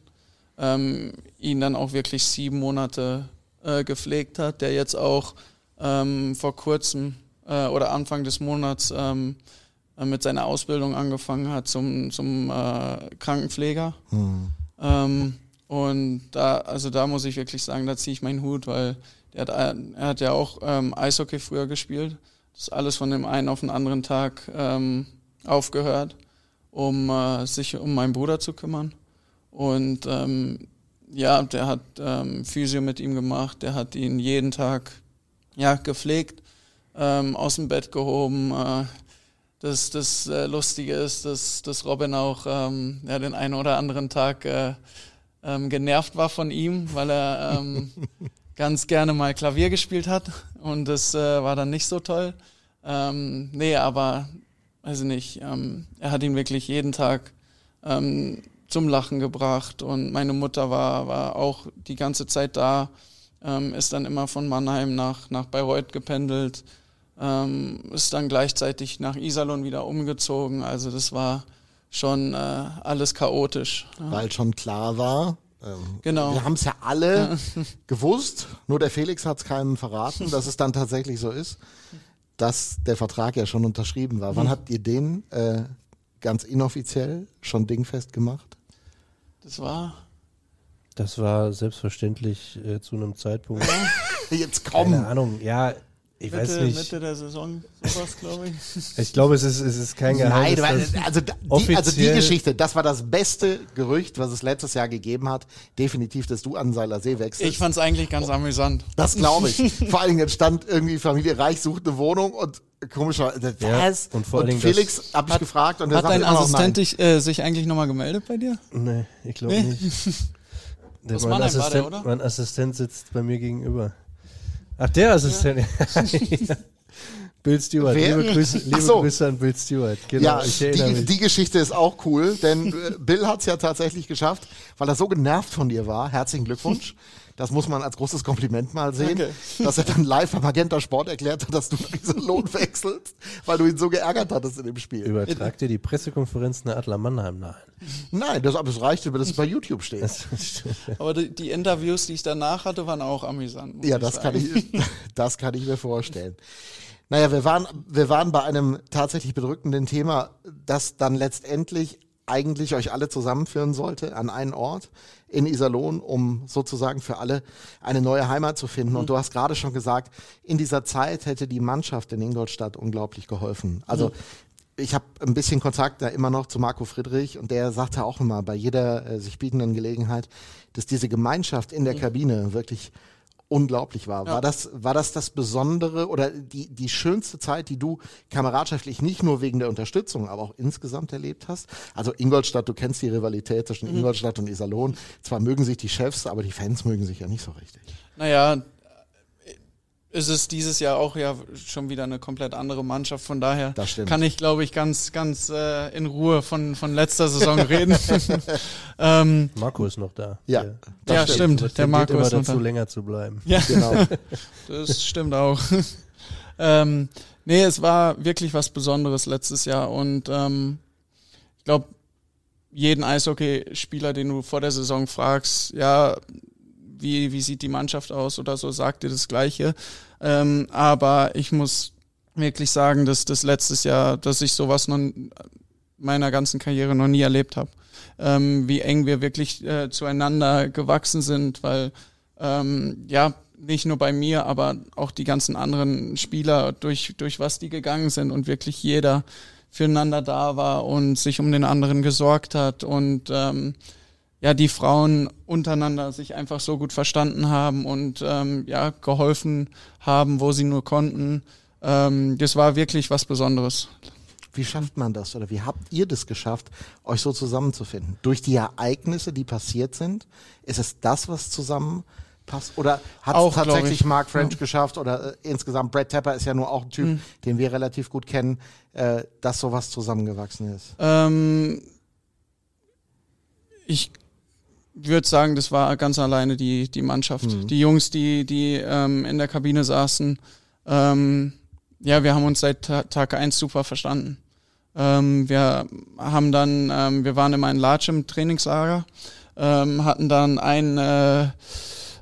ähm, ihn dann auch wirklich sieben Monate äh, gepflegt hat, der jetzt auch ähm, vor kurzem äh, oder Anfang des Monats ähm, äh, mit seiner Ausbildung angefangen hat zum, zum äh, Krankenpfleger. Ähm, und da, also da muss ich wirklich sagen, da ziehe ich meinen Hut, weil der hat, ein- er hat ja auch ähm, Eishockey früher gespielt. Das ist alles von dem einen auf den anderen Tag ähm, aufgehört, um äh, sich um meinen Bruder zu kümmern. Und ähm, ja, der hat ähm, Physio mit ihm gemacht, der hat ihn jeden Tag ja, gepflegt, ähm, aus dem Bett gehoben. Äh, das das äh, Lustige ist, dass, dass Robin auch ähm, ja, den einen oder anderen Tag äh, ähm, genervt war von ihm, weil er ähm, ganz gerne mal Klavier gespielt hat und das äh, war dann nicht so toll. Ähm, nee, aber weiß ich nicht, ähm, er hat ihn wirklich jeden Tag ähm, zum Lachen gebracht und meine Mutter war, war auch die ganze Zeit da, ähm, ist dann immer von Mannheim nach, nach Bayreuth gependelt, ähm, ist dann gleichzeitig nach Iserlohn wieder umgezogen. Also das war schon äh, alles chaotisch. Ja. Weil schon klar war, ähm, Genau. wir haben es ja alle gewusst, nur der Felix hat es keinem verraten, dass es dann tatsächlich so ist, dass der Vertrag ja schon unterschrieben war. Wann Mhm. habt ihr den äh, ganz inoffiziell schon dingfest gemacht? Das war. Das war selbstverständlich äh, zu einem Zeitpunkt. Jetzt Keine komm! Ahnung, ja, ich weiß Mitte, nicht. Mitte der Saison, sowas, glaube ich. Ich glaube, es ist, es ist kein Nein, Geheimnis. weil, dass- also, die, also die Geschichte, das war das beste Gerücht, was es letztes Jahr gegeben hat. Definitiv, dass du an Seiler See wechselst. Ich fand es eigentlich ganz amüsant. Das glaube ich. Vor allen Dingen entstand irgendwie Familie Reich sucht eine Wohnung und komischer, Ja, was? und vor allen Dingen Felix habe ich Hat- gefragt und der Hat sagt dein immer noch Assistent nein. dich, äh, sich eigentlich nochmal gemeldet bei dir? Nee, ich glaube Nee. nicht. Der, mein, der, Assistent, oder? mein Assistent sitzt bei mir gegenüber. Ach, der Assistent. Ja. Bill Stewart. Wer? Liebe, Grüße, liebe so. Grüße an Bill Stewart. Genau, Ja, die, mich. die Geschichte ist auch cool, denn äh, Bill hat es ja tatsächlich geschafft, weil er so genervt von dir war. Herzlichen Glückwunsch. Das muss man als großes Kompliment mal sehen, Danke. dass er dann live am Magenta Sport erklärt hat, dass du diesen Lohn wechselst, weil du ihn so geärgert hattest in dem Spiel. Übertrag dir die Pressekonferenz nach Adler Mannheim nahe. Nein, das, aber es reicht, dass es bei YouTube steht. Aber die, die Interviews, die ich danach hatte, waren auch amüsant. Ja, ich das kann, sagen. ich, das kann ich mir vorstellen. Naja, wir waren, wir waren bei einem tatsächlich bedrückenden Thema, das dann letztendlich eigentlich euch alle zusammenführen sollte an einen Ort in Iserlohn, um sozusagen für alle eine neue Heimat zu finden. Und du hast gerade schon gesagt, in dieser Zeit hätte die Mannschaft in Ingolstadt unglaublich geholfen. Also ich habe ein bisschen Kontakt da immer noch zu Marco Friedrich und der sagte auch immer bei jeder äh, sich bietenden Gelegenheit, dass diese Gemeinschaft in der Kabine wirklich unglaublich war. War das war das das Besondere oder die die schönste Zeit, die du kameradschaftlich nicht nur wegen der Unterstützung, aber auch insgesamt erlebt hast? Also Ingolstadt, du kennst die Rivalität zwischen Ingolstadt und Iserlohn. Zwar mögen sich die Chefs, aber die Fans mögen sich ja nicht so richtig. Naja, ist es dieses Jahr auch ja schon wieder eine komplett andere Mannschaft. Von daher Das stimmt. kann ich, glaube ich, ganz, ganz äh, in Ruhe von, von letzter Saison reden. ähm, Marco ist noch da. Ja, Der, das ja, stimmt. der Der Marco immer ist noch dazu, da. länger zu bleiben. Ja, Genau. das stimmt auch. ähm, nee, es war wirklich was Besonderes letztes Jahr und ähm, ich glaube, jeden Eishockeyspieler, den du vor der Saison fragst, ja, wie, wie sieht die Mannschaft aus oder so, sagt dir das Gleiche. Ähm, aber ich muss wirklich sagen, dass das letztes Jahr, dass ich sowas noch in meiner ganzen Karriere noch nie erlebt habe. Ähm, wie eng wir wirklich äh, zueinander gewachsen sind, weil ähm, ja, nicht nur bei mir, aber auch die ganzen anderen Spieler, durch, durch was die gegangen sind und wirklich jeder füreinander da war und sich um den anderen gesorgt hat und ähm, ja, die Frauen untereinander sich einfach so gut verstanden haben und ähm, ja, geholfen haben, wo sie nur konnten. Ähm, das war wirklich was Besonderes. Wie schafft man das oder wie habt ihr das geschafft, euch so zusammenzufinden? Durch die Ereignisse, die passiert sind? Ist es das, was zusammenpasst? Oder hat es tatsächlich ich. Mark French geschafft oder äh, insgesamt Brad Tepper ist ja nur auch ein Typ, Mhm. den wir relativ gut kennen, äh, dass sowas zusammengewachsen ist? Ähm, ich würde sagen, das war ganz alleine die, die Mannschaft. Die Jungs, die, die ähm, in der Kabine saßen, ähm, ja, wir haben uns seit Ta Tag eins super verstanden. Ähm, wir haben dann, ähm, wir waren immer in Larch im Trainingslager, ähm, hatten dann einen äh,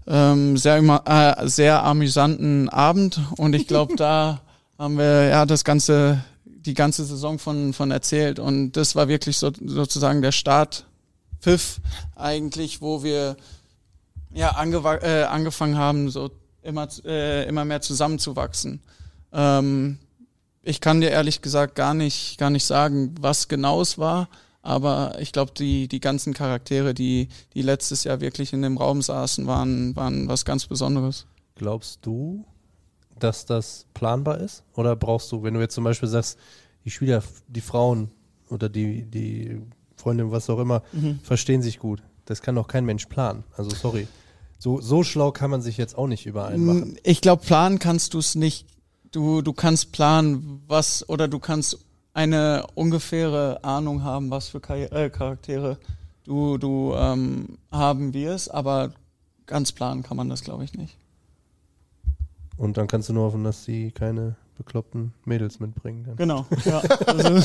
ähm, sehr, äh, sehr amüsanten Abend und ich glaube, da haben wir ja das ganze, die ganze Saison von, von erzählt und das war wirklich so, sozusagen der Startpfiff eigentlich, wo wir ja äh, angefangen haben, so immer, äh, immer mehr zusammenzuwachsen. Ähm, ich kann dir ehrlich gesagt gar nicht, gar nicht sagen, was genau es war, aber ich glaube, die, die ganzen Charaktere, die, die letztes Jahr wirklich in dem Raum saßen, waren, waren was ganz Besonderes. Glaubst du, dass das planbar ist? Oder brauchst du, wenn du jetzt zum Beispiel sagst, die Spieler, die Frauen oder die, die Freundin, was auch immer, Mhm. verstehen sich gut. Das kann doch kein Mensch planen. Also sorry. So, so schlau kann man sich jetzt auch nicht überein machen. Ich glaube, planen kannst du es nicht. Du, du kannst planen, was, oder du kannst eine ungefähre Ahnung haben, was für äh, Charaktere du, du ähm, haben wirst, aber ganz planen kann man das, glaube ich, nicht. Und dann kannst du nur hoffen, dass sie keine bekloppten Mädels mitbringen. Dann. Genau, ja. Also,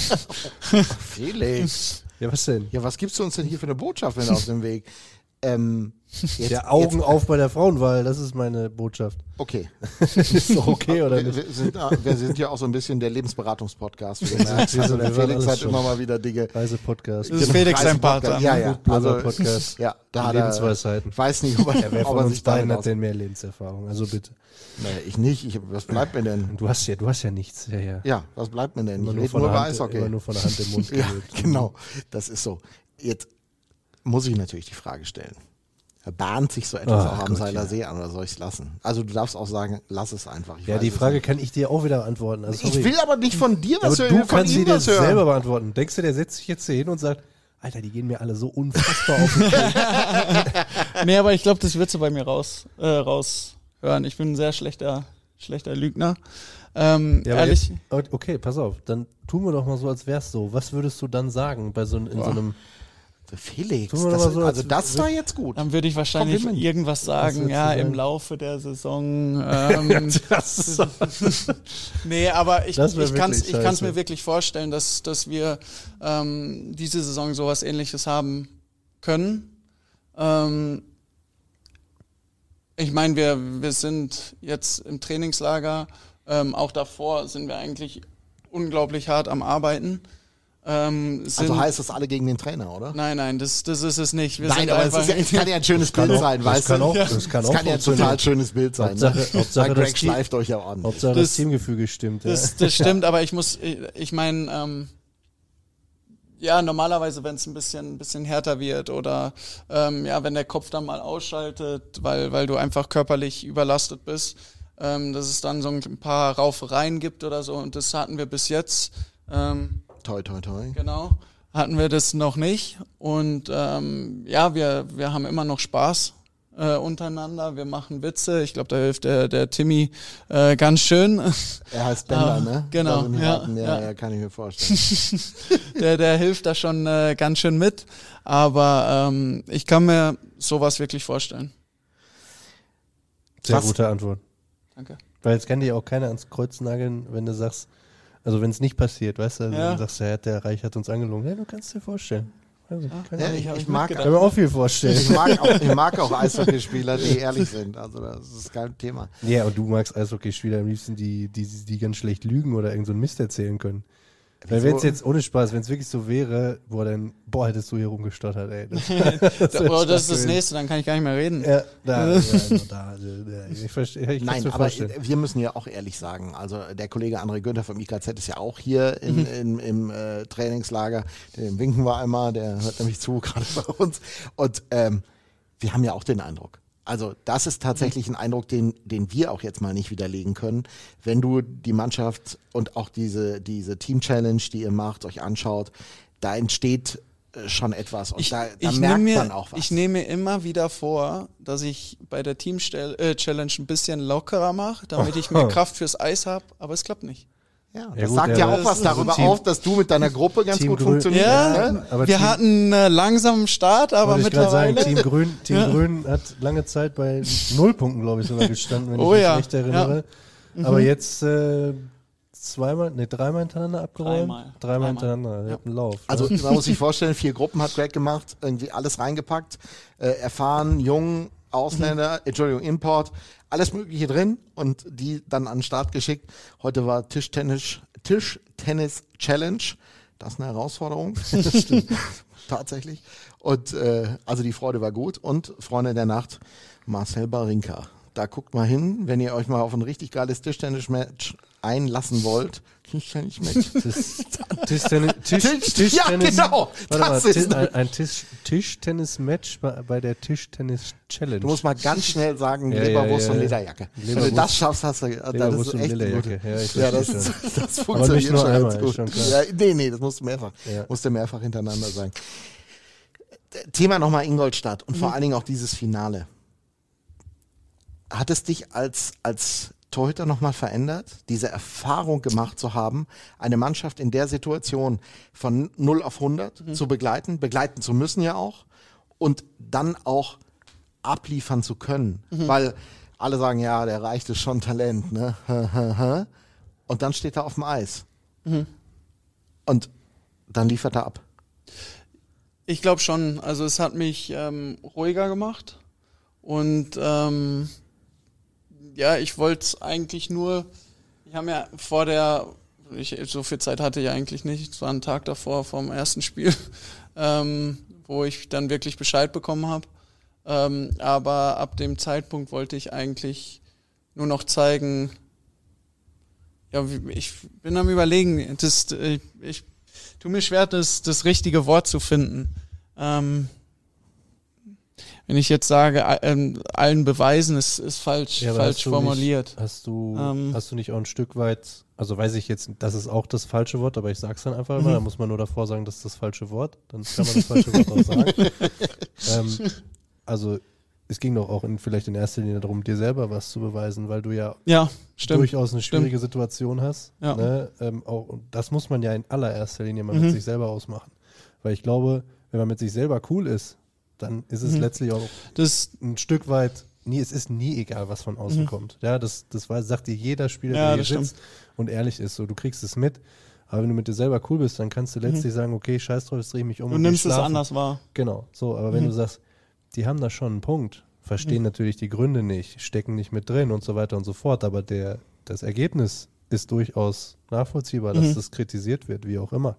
Felix. Ja, was denn? Ja, was gibst du uns denn hier für eine Botschaft, wenn auf dem Weg? Ähm, jetzt, Der Augen jetzt, auf bei der Frauenwahl, das ist meine Botschaft. Okay. ist doch okay, oder wir, nicht? wir, sind, ah, wir sind ja auch so ein bisschen der Lebensberatungspodcast. Also sind- der Felix hat immer mal wieder Dinge. Reisepodcast. Das ist Felix sein. Partner. Ja, ja. Also, Podcast. ja, da hat Lebensweisheiten. er, weiß nicht, ob er, Ja, wer ob von er uns beiden hat denn mehr Lebenserfahrung? Also bitte. Naja, ich nicht. Ich, was bleibt mir denn? Du hast ja, du hast ja nichts. Ja, ja. Ja, was bleibt mir denn? Immer Ich nur nur der über Hand, Eishockey. immer nur von der Hand im Mund Ja, genau. Das ist so. Jetzt muss ich natürlich die Frage stellen. Bahnt sich so etwas Ach auch am Gott, Seiler ja. See an oder soll ich es lassen? Also du darfst auch sagen, lass es einfach. Ich Ja, die Frage nicht. kann ich dir auch wieder beantworten. Also, Ich will aber nicht von dir aber was hören, du kannst sie ihm dir was hören. selber beantworten. Denkst du, der setzt sich jetzt hier hin und sagt, Alter, die gehen mir alle so unfassbar auf den Keks. Nee, aber ich glaube, das wird so bei mir raus, äh, raushören. Ich bin ein sehr schlechter, schlechter Lügner. Ähm, Ja, aber ehrlich, jetzt- okay, pass auf. Dann tun wir doch mal so, als wär's so. Was würdest du dann sagen bei so, in so einem Felix, das, so, also als- das war jetzt gut. dann würde ich wahrscheinlich Kompliment. irgendwas sagen, ja, du im sagen? Laufe der Saison. Ähm, das, nee, aber ich, ich kann es mir wirklich vorstellen, dass, dass wir ähm, diese Saison sowas ähnliches haben können. Ähm, ich meine, wir, wir sind jetzt im Trainingslager. Ähm, auch davor sind wir eigentlich unglaublich hart am Arbeiten. Ähm, sind, Also heißt das alle gegen den Trainer, oder? Nein, nein, das, das ist es nicht. Wir Nein, aber es, ist ja, es kann ja ein schönes Bild auch- sein, das weißt kann du? auch- das kann das auch kann ja ein total schönes Bild sein. Hauptsache- ne? Hauptsache, Greg das schleift euch ja an. Hauptsache Das- das Teamgefüge stimmt. Ja. Das, das stimmt, aber ich muss, ich, ich meine, ähm, ja, normalerweise, wenn es ein bisschen, ein bisschen härter wird oder ähm, ja, wenn der Kopf dann mal ausschaltet, weil, weil du einfach körperlich überlastet bist, ähm, dass es dann so ein paar Raufereien gibt oder so. Und das hatten wir bis jetzt. Ähm, Toi, toi, toi. Genau. Hatten wir das noch nicht. Und ähm, ja, wir, wir haben immer noch Spaß äh, untereinander. Wir machen Witze. Ich glaube, da hilft der, der Timmy äh, ganz schön. Er heißt Bender, Ah, ne? genau, ja, ja, ja. kann ich mir vorstellen. der, der hilft da schon äh, ganz schön mit. Aber ähm, ich kann mir sowas wirklich vorstellen. Sehr Was- gute Antwort. Danke. Weil jetzt kann dir auch keiner ans Kreuz nageln, wenn du sagst, also wenn es nicht passiert, weißt du, also Ja. wenn du sagst, der, der Reich hat uns angelogen. Ja, du kannst dir vorstellen. Also, kann, Ja, ich, ich mag, kann mir auch viel vorstellen. ich, mag auch, ich mag auch Eishockeyspieler, die ehrlich sind. Also das ist kein Thema. Ja, und du magst Eishockeyspieler am liebsten, die, die, die ganz schlecht lügen oder irgend so einen Mist erzählen können. Weil wenn es jetzt ohne Spaß, wenn es wirklich so wäre, boah, dann, boah, hättest du hier rumgestottert, ey. Das, das Oh, das ist das nächste, dann kann ich gar nicht mehr reden. Ja, da, ja, no, da, also, ja, ich verstehe, ich Nein, aber vorstellen. wir müssen ja auch ehrlich sagen, also der Kollege André Günther vom IKZ ist ja auch hier in, Mhm. in, im äh, Trainingslager. Dem winken wir einmal, der hört nämlich zu, gerade bei uns. Und ähm, wir haben ja auch den Eindruck. Also das ist tatsächlich ein Eindruck, den, den wir auch jetzt mal nicht widerlegen können. Wenn du die Mannschaft und auch diese, diese Team-Challenge, die ihr macht, euch anschaut, da entsteht äh, schon etwas und Ich, da, da ich merkt nehme mir, man auch was. Ich nehme mir immer wieder vor, dass ich bei der Team-Challenge ein bisschen lockerer mache, damit ich mehr Kraft fürs Eis habe, aber es klappt nicht. Ja, das Ja gut, sagt ja, ja auch was darüber Team- auf, dass du mit deiner Gruppe ganz Team gut Grün- funktionierst. Ja, ne? aber wir Team- hatten einen äh, langsamen Start, aber ich gerade sagen, mittlerweile. Team Grün, Team Ja. Grün hat lange Zeit bei Nullpunkten, glaube ich, sogar gestanden, wenn Oh ich mich ja, recht erinnere. Aber jetzt äh, zweimal, nee, dreimal hintereinander abgeräumt? Dreimal. Dreimal, Dreimal. hintereinander. Ja. einen Lauf. Also ne? man muss sich vorstellen, vier Gruppen hat Greg gemacht, irgendwie alles reingepackt, äh, erfahren, jung, Ausländer, Entschuldigung, Import, alles Mögliche drin und die dann an den Start geschickt. Heute war Tischtennis, Tischtennis Challenge. Das ist eine Herausforderung. Tatsächlich. Und äh, also die Freude war gut. Und Freunde der Nacht, Marcel Barinka. Da guckt mal hin, wenn ihr euch mal auf ein richtig geiles Tischtennis-Match einlassen wollt. Tischtennis-Match. Tischtennis, Tisch, Tisch- Tischtennis, ja, genau, Warte das mal, ist Ti- ein, ein Tisch, Tischtennis-Match bei, bei der Tischtennis-Challenge. Du musst mal ganz schnell sagen, Ja, Leberwurst ja, ja, und ja. Lederjacke. Wenn du Leberwurst- das schaffst, hast du, das Leberwurst ist echt Lederjacke. gut. Ja, das, ist, das funktioniert schon einmal, ganz gut. schon. Ja, nee, nee, das musst du mehrfach. Musst du mehrfach hintereinander sagen. Thema nochmal Ingolstadt und vor Mhm. allen Dingen auch dieses Finale. Hat es dich als, als Torhüter nochmal verändert, diese Erfahrung gemacht zu haben, eine Mannschaft in der Situation von 0 auf 100 Mhm. zu begleiten, begleiten zu müssen ja auch und dann auch abliefern zu können? Mhm. Weil alle sagen, ja, der reicht ist schon Talent, ne? Und dann steht er auf dem Eis. Mhm. Und dann liefert er ab. Ich glaube schon. Also es hat mich ähm, ruhiger gemacht. Und ähm, ja, ich wollte eigentlich nur, ich habe ja vor der, ich, so viel Zeit hatte ich eigentlich nicht, es war ein Tag davor vom ersten Spiel, ähm, wo ich dann wirklich Bescheid bekommen habe. Ähm, aber ab dem Zeitpunkt wollte ich eigentlich nur noch zeigen, ja, ich bin am überlegen, das, ich, ich tue mir schwer, das, das richtige Wort zu finden. Ähm, wenn ich jetzt sage, ähm, allen beweisen, ist, ist falsch, Ja, falsch hast formuliert. Nicht, hast, du, Ähm. hast du nicht auch ein Stück weit, also weiß ich jetzt, das ist auch das falsche Wort, aber ich sag's dann einfach immer, Mhm. da muss man nur davor sagen, das ist das falsche Wort, dann kann man das falsche Wort auch sagen. ähm, also es ging doch auch in, vielleicht in erster Linie darum, dir selber was zu beweisen, weil du ja Ja, stimmt. durchaus eine stimmt. schwierige Situation hast. Ja. Ne? Ähm, auch, und das muss man ja in allererster Linie mal Mhm. mit sich selber ausmachen. Weil ich glaube, wenn man mit sich selber cool ist, dann ist es Mhm. letztlich auch Das, ein Stück weit, nie, es ist nie egal, was von außen Mhm. kommt. Ja, das, das weiß, sagt dir jeder Spieler, Ja, der hier sitzt und ehrlich ist. So, du kriegst es mit. Aber wenn du mit dir selber cool bist, dann kannst du letztlich sagen, okay, scheiß drauf, jetzt drehe ich mich um. Mhm. du und nimmst es anders wahr. Genau, so, aber wenn Mhm. du sagst, die haben da schon einen Punkt, verstehen natürlich die Gründe nicht, stecken nicht mit drin und so weiter und so fort, aber der, das Ergebnis ist durchaus nachvollziehbar, dass Mhm. das kritisiert wird, wie auch immer.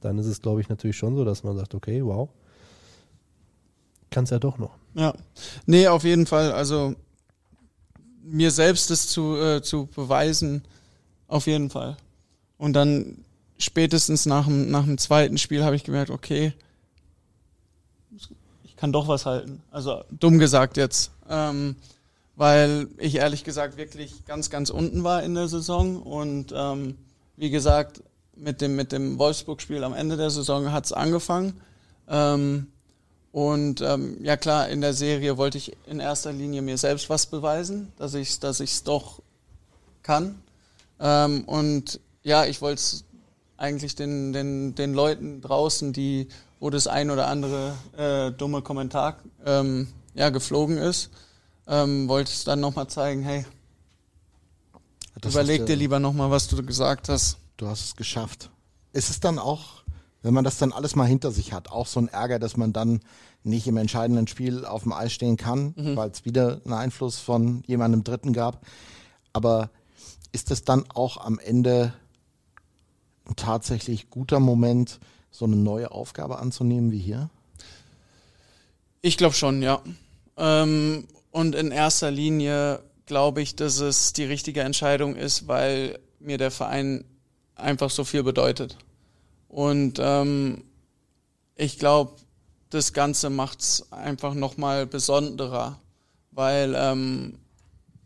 Dann ist es, glaube ich, natürlich schon so, dass man sagt, okay, wow, kann es ja doch noch. Ja. Nee, auf jeden Fall. Also mir selbst das zu, äh, zu beweisen, auf jeden Fall. Und dann spätestens nach dem, nach dem zweiten Spiel habe ich gemerkt, okay, ich kann doch was halten. Also dumm gesagt jetzt. Ähm, weil ich ehrlich gesagt wirklich ganz, ganz unten war in der Saison. Und ähm, wie gesagt, mit dem, mit dem Wolfsburg-Spiel am Ende der Saison hat es angefangen. Ähm, und ähm, ja klar, in der Serie wollte ich in erster Linie mir selbst was beweisen, dass ich es dass ich's doch kann. Ähm, und ja, ich wollte es eigentlich den, den, den Leuten draußen, die, wo das ein oder andere äh, dumme Kommentar ähm, ja, geflogen ist, ähm, wollte ich dann nochmal zeigen, hey, Das überleg dir lieber nochmal, was du gesagt hast. Du hast es geschafft. Ist es dann auch, wenn man das dann alles mal hinter sich hat, auch so ein Ärger, dass man dann nicht im entscheidenden Spiel auf dem Eis stehen kann, Mhm. weil es wieder einen Einfluss von jemandem Dritten gab. Aber ist es dann auch am Ende ein tatsächlich guter Moment, so eine neue Aufgabe anzunehmen wie hier? Ich glaube schon, ja. Ähm, und in erster Linie glaube ich, dass es die richtige Entscheidung ist, weil mir der Verein einfach so viel bedeutet. Und ähm, ich glaube, das Ganze macht es einfach nochmal besonderer, weil ähm,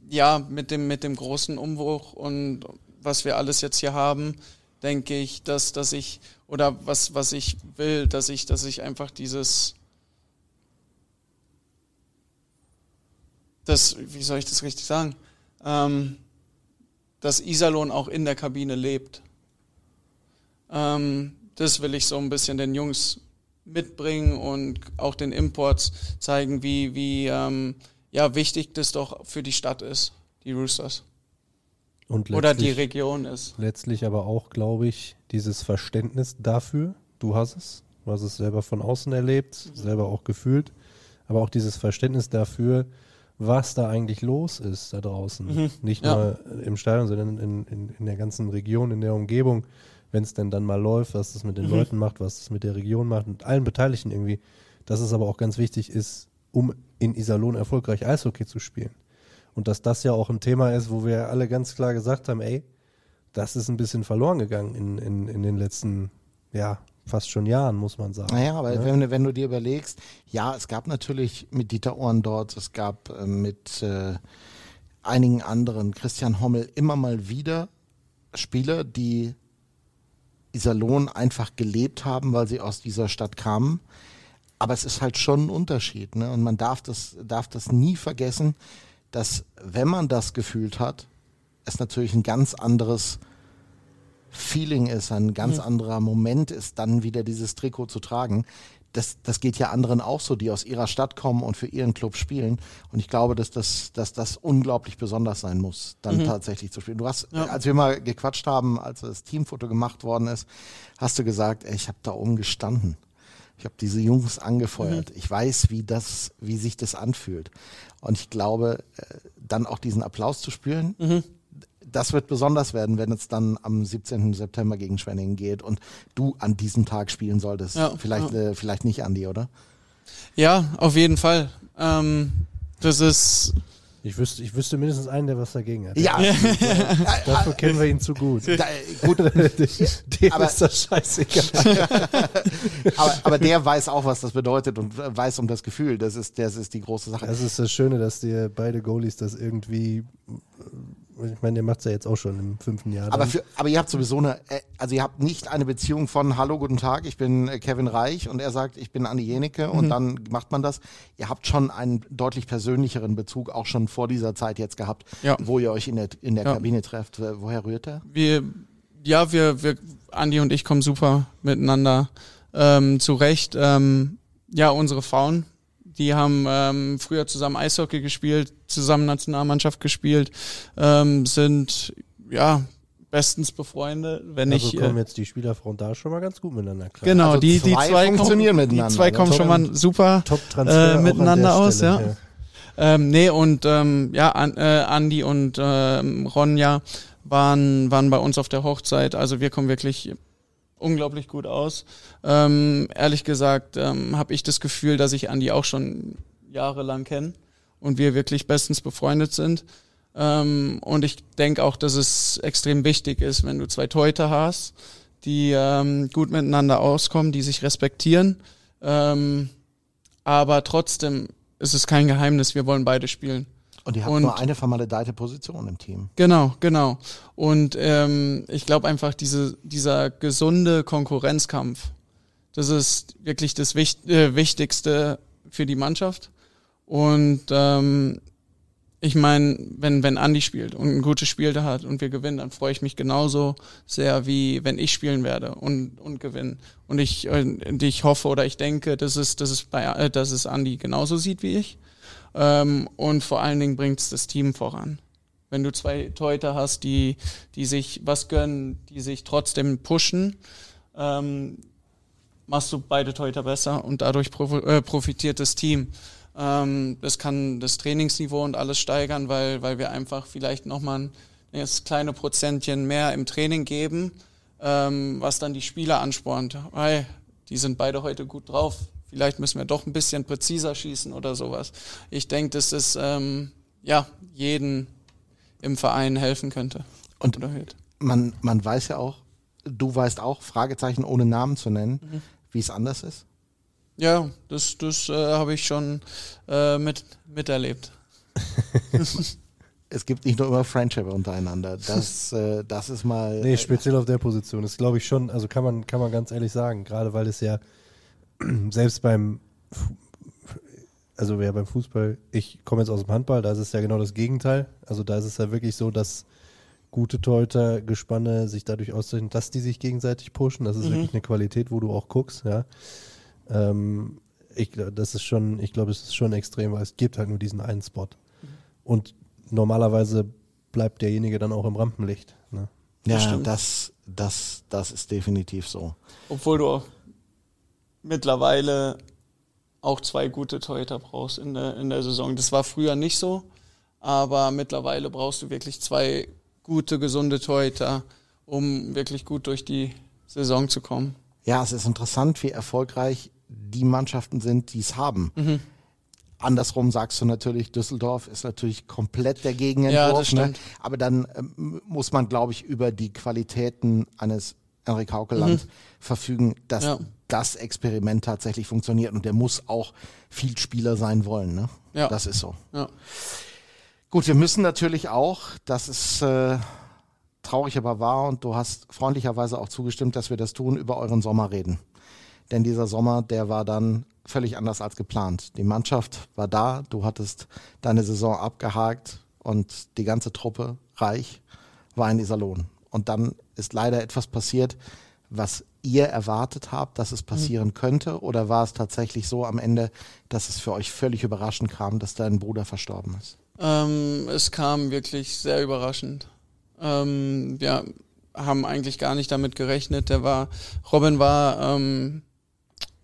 ja, mit dem, mit dem großen Umbruch und was wir alles jetzt hier haben, denke ich, dass, dass ich, oder was, was ich will, dass ich, dass ich einfach dieses, das, wie soll ich das richtig sagen, ähm, dass Iserlohn auch in der Kabine lebt. Ähm, das will ich so ein bisschen den Jungs mitbringen und auch den Imports zeigen, wie, wie ähm, ja, wichtig das doch für die Stadt ist, die Roosters. Oder die Region ist. Letztlich aber auch, glaube ich, dieses Verständnis dafür, du hast es, du hast es selber von außen erlebt, Mhm. selber auch gefühlt, aber auch dieses Verständnis dafür, was da eigentlich los ist da draußen. Mhm. Nicht Ja. nur im Stadion, sondern in, in, in der ganzen Region, in der Umgebung, wenn es denn dann mal läuft, was das mit den Mhm. Leuten macht, was das mit der Region macht und allen Beteiligten irgendwie. Dass es aber auch ganz wichtig ist, um in Iserlohn erfolgreich Eishockey zu spielen. Und dass das ja auch ein Thema ist, wo wir alle ganz klar gesagt haben, ey, das ist ein bisschen verloren gegangen in, in, in den letzten, ja, fast schon Jahren, muss man sagen. Naja, aber Ja? wenn, du- wenn du dir überlegst, ja, es gab natürlich mit Dieter Ohren dort, es gab äh, mit äh, einigen anderen, Christian Hommel, immer mal wieder Spieler, die Iserlohn einfach gelebt haben, weil sie aus dieser Stadt kamen. Aber es ist halt schon ein Unterschied. Ne? Und man darf das, darf das nie vergessen, dass wenn man das gefühlt hat, es natürlich ein ganz anderes Feeling ist, ein ganz anderer Moment ist, dann wieder dieses Trikot zu tragen. Das, das geht ja anderen auch so, die aus ihrer Stadt kommen und für ihren Club spielen. Und ich glaube, dass das, dass das unglaublich besonders sein muss, dann tatsächlich zu spielen. Du hast, Ja. als wir mal gequatscht haben, als das Teamfoto gemacht worden ist, hast du gesagt, ey, ich habe da oben gestanden. Ich habe diese Jungs angefeuert. Mhm. Ich weiß, wie das, wie sich das anfühlt. Und ich glaube, äh, dann auch diesen Applaus zu spüren, Mhm. Das wird besonders werden, wenn es dann am 17. September gegen Schwenningen geht und du an diesem Tag spielen solltest. Ja, vielleicht, Äh, vielleicht nicht, Andi, oder? Ja, auf jeden Fall. Ähm, das ist, Ich wüsste, ich wüsste mindestens einen, der was dagegen hat. Ja, Dafür kennen wir ihn zu gut. da, gut, Dem Aber- ist das scheißegal. aber, aber der weiß auch, was das bedeutet und weiß um das Gefühl. Das ist, das ist die große Sache. Das ist das Schöne, dass dir beide Goalies das irgendwie. Ich meine, der macht es ja jetzt auch schon im fünften Jahr. Aber, für, aber ihr habt sowieso eine, äh, also ihr habt nicht eine Beziehung von Hallo, guten Tag, ich bin äh, Kevin Reich und er sagt, ich bin Andi Jenecke und dann macht man das. Ihr habt schon einen deutlich persönlicheren Bezug auch schon vor dieser Zeit jetzt gehabt, Ja. wo ihr euch in der, in der Ja. Kabine trefft. Wo- Woher rührt er? wir, ja, wir, wir, Andi und ich kommen super miteinander ähm, zurecht. Ähm, ja, unsere Frauen, die haben ähm, früher zusammen Eishockey gespielt, zusammen Nationalmannschaft gespielt, ähm, sind ja bestens befreundet. Wenn also ich kommen äh, jetzt die Spielerfrauen da schon mal ganz gut miteinander klar. genau, Also die, die zwei zwei funktionieren kommen, miteinander, Die zwei ne? kommen schon mal super äh, miteinander der aus, Stelle, ja. Ähm, nee, und ähm, ja, an, äh, Andi und ähm, Ronja waren, waren bei uns auf der Hochzeit. Also wir kommen wirklich unglaublich gut aus. Ähm, ehrlich gesagt ähm, habe ich das Gefühl, dass ich Andi auch schon jahrelang kenne und wir wirklich bestens befreundet sind. Ähm, und ich denke auch, dass es extrem wichtig ist, wenn du zwei Torhüter hast, die ähm, gut miteinander auskommen, die sich respektieren. Ähm, aber trotzdem ist es kein Geheimnis, wir wollen beide spielen. Und ihr habt Und- nur eine vermaledeite Position im Team. Genau, genau. Und ähm, ich glaube einfach, diese, dieser gesunde Konkurrenzkampf, das ist wirklich das Wicht, äh, Wichtigste für die Mannschaft. Und ähm, ich meine, wenn, wenn Andi spielt und ein gutes Spiel da hat und wir gewinnen, dann freue ich mich genauso sehr, wie wenn ich spielen werde und, und gewinnen. Und ich, äh, und ich hoffe oder ich denke, dass es, dass es bei äh, dass es Andi genauso sieht wie ich. Ähm, und vor allen Dingen bringt es das Team voran. Wenn du zwei Torhüter hast, die, die sich was gönnen, die sich trotzdem pushen, ähm, machst du beide Torhüter besser und dadurch äh, profitiert das Team. Ähm, das kann das Trainingsniveau und alles steigern, weil, weil wir einfach vielleicht nochmal ein kleine Prozentchen mehr im Training geben, ähm, was dann die Spieler anspornt. Hey, die sind beide heute gut drauf. Vielleicht müssen wir doch ein bisschen präziser schießen oder sowas. Ich denke, dass es ähm, ja, jeden im Verein helfen könnte. Und man, man weiß ja auch, du weißt auch, Fragezeichen ohne Namen zu nennen, Mhm. wie es anders ist. Ja, das, das äh, habe ich schon äh, mit, miterlebt. Es gibt nicht nur immer Friendship untereinander. Das, äh, das ist mal. Nee, äh, speziell auf der Position. Das glaube ich schon, also kann man, kann man ganz ehrlich sagen, gerade weil es ja selbst beim, also wer beim Fußball, ich komme jetzt aus dem Handball, da ist es ja genau das Gegenteil. Also da ist es ja wirklich so, dass gute Torhüter, Gespanne sich dadurch auszeichnen, dass die sich gegenseitig pushen. Das ist wirklich eine Qualität, wo du auch guckst, ja. Ähm, ich glaube, das ist schon, ich glaube, es ist schon extrem, weil es gibt halt nur diesen einen Spot. Und normalerweise bleibt derjenige dann auch im Rampenlicht. Ne? ja, stimmt. das, das, das ist definitiv so. Obwohl du auch mittlerweile auch zwei gute Torhüter brauchst in der, in der Saison. Das war früher nicht so, aber mittlerweile brauchst du wirklich zwei gute, gesunde Torhüter, um wirklich gut durch die Saison zu kommen. Ja, es ist interessant, wie erfolgreich die Mannschaften sind, die es haben. Mhm. Andersrum sagst du natürlich, Düsseldorf ist natürlich komplett der Gegenentwurf. Ja, das ne? Aber dann ähm, muss man, glaube ich, über die Qualitäten eines Enric Haukeland verfügen, dass Mhm. Ja. Das Experiment tatsächlich funktioniert. Und der muss auch viel Spieler sein wollen. Ne? Ja. Das ist so. Ja. Gut, wir müssen natürlich auch, das ist äh, traurig aber wahr und du hast freundlicherweise auch zugestimmt, dass wir das tun, über euren Sommer reden. Denn dieser Sommer, der war dann völlig anders als geplant. Die Mannschaft war da, du hattest deine Saison abgehakt und die ganze Truppe, reich, war in Iserlohn. Und dann ist leider etwas passiert, was ihr erwartet habt, dass es passieren könnte? Oder war es tatsächlich so am Ende, dass es für euch völlig überraschend kam, dass dein Bruder verstorben ist? Ähm, es kam wirklich sehr überraschend. Ähm, wir haben eigentlich gar nicht damit gerechnet. Der war, Robin war ähm,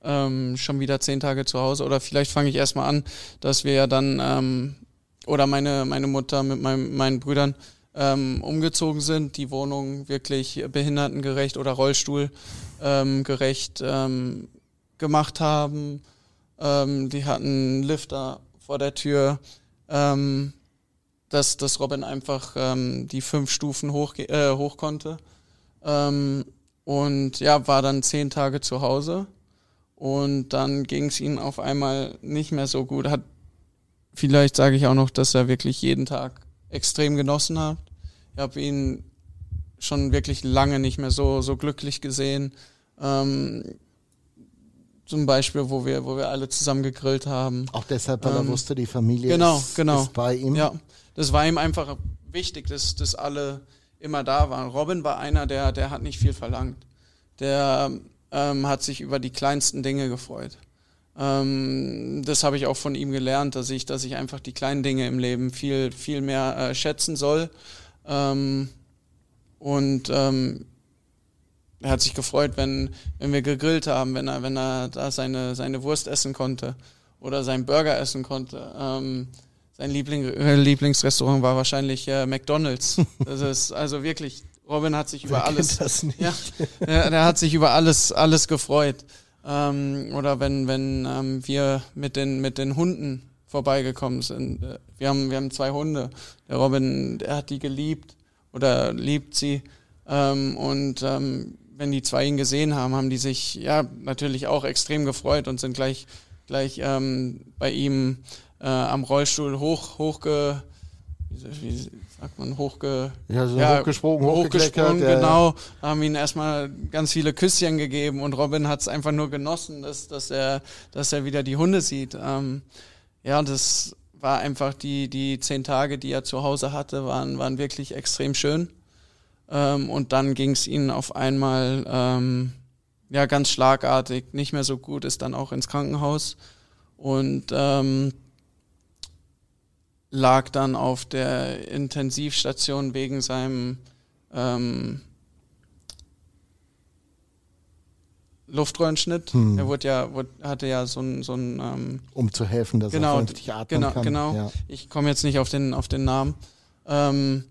ähm, schon wieder zehn Tage zu Hause. Oder vielleicht fange ich erstmal an, dass wir ja dann, ähm, oder meine, meine Mutter mit meinem, meinen Brüdern ähm, umgezogen sind, die Wohnung wirklich behindertengerecht oder Rollstuhlgerecht ähm, gemacht haben. Ähm, die hatten Lifter vor der Tür, ähm, dass, dass Robin einfach ähm, die fünf Stufen hoch, äh, hoch konnte. Ähm, und ja, war dann zehn Tage zu Hause. Und dann ging es ihm auf einmal nicht mehr so gut. Hat vielleicht sage ich auch noch, dass er wirklich jeden Tag extrem genossen hat. Ich habe ihn schon wirklich lange nicht mehr so, so glücklich gesehen. Ähm, zum Beispiel, wo wir, wo wir alle zusammen gegrillt haben. Auch deshalb, weil er Ähm, wusste, die Familie genau, ist, genau. ist bei ihm. Ja, das war ihm einfach wichtig, dass, dass alle immer da waren. Robin war einer, der, der hat nicht viel verlangt. Der ähm, hat sich über die kleinsten Dinge gefreut. Ähm, das habe ich auch von ihm gelernt, dass ich, dass ich einfach die kleinen Dinge im Leben viel, viel mehr äh, schätzen soll. Ähm, und ähm, er hat sich gefreut, wenn, wenn wir gegrillt haben, wenn er, wenn er da seine, seine Wurst essen konnte oder seinen Burger essen konnte. Ähm, sein Liebling, äh, Lieblingsrestaurant war wahrscheinlich äh, McDonalds. Das ist also wirklich, Robin hat sich über Wer alles, das nicht? ja, der, der hat sich über alles, alles gefreut. Ähm, oder wenn, wenn ähm, wir mit den, mit den Hunden vorbeigekommen sind. Äh, Wir haben, wir haben zwei Hunde. Der Robin, der hat die geliebt oder liebt sie. Ähm, und ähm, wenn die zwei ihn gesehen haben, haben die sich ja natürlich auch extrem gefreut und sind gleich, gleich ähm, bei ihm äh, am Rollstuhl hoch, hochge, wie, sagt man, hochge, Ja, so hochgesprungen, hochgekleckert, hochgesprungen, ja, ja. genau, haben ihm erstmal ganz viele Küsschen gegeben und Robin hat es einfach nur genossen, dass, dass, er, dass er wieder die Hunde sieht. Ähm, ja, das war einfach die, die zehn Tage, die er zu Hause hatte, waren, waren wirklich extrem schön. Ähm, und dann ging es ihnen auf einmal ähm, ja ganz schlagartig, nicht mehr so gut, ist dann auch ins Krankenhaus und ähm, lag dann auf der Intensivstation wegen seinem ähm, Luftröhrenschnitt. Hm. Er wurde ja, wurde, hatte ja so ein, so ein ähm, Um zu helfen, dass er genau, vernünftig atmen genau, kann. genau. Ja. Ich komme jetzt nicht auf den, auf den Namen. Ähm,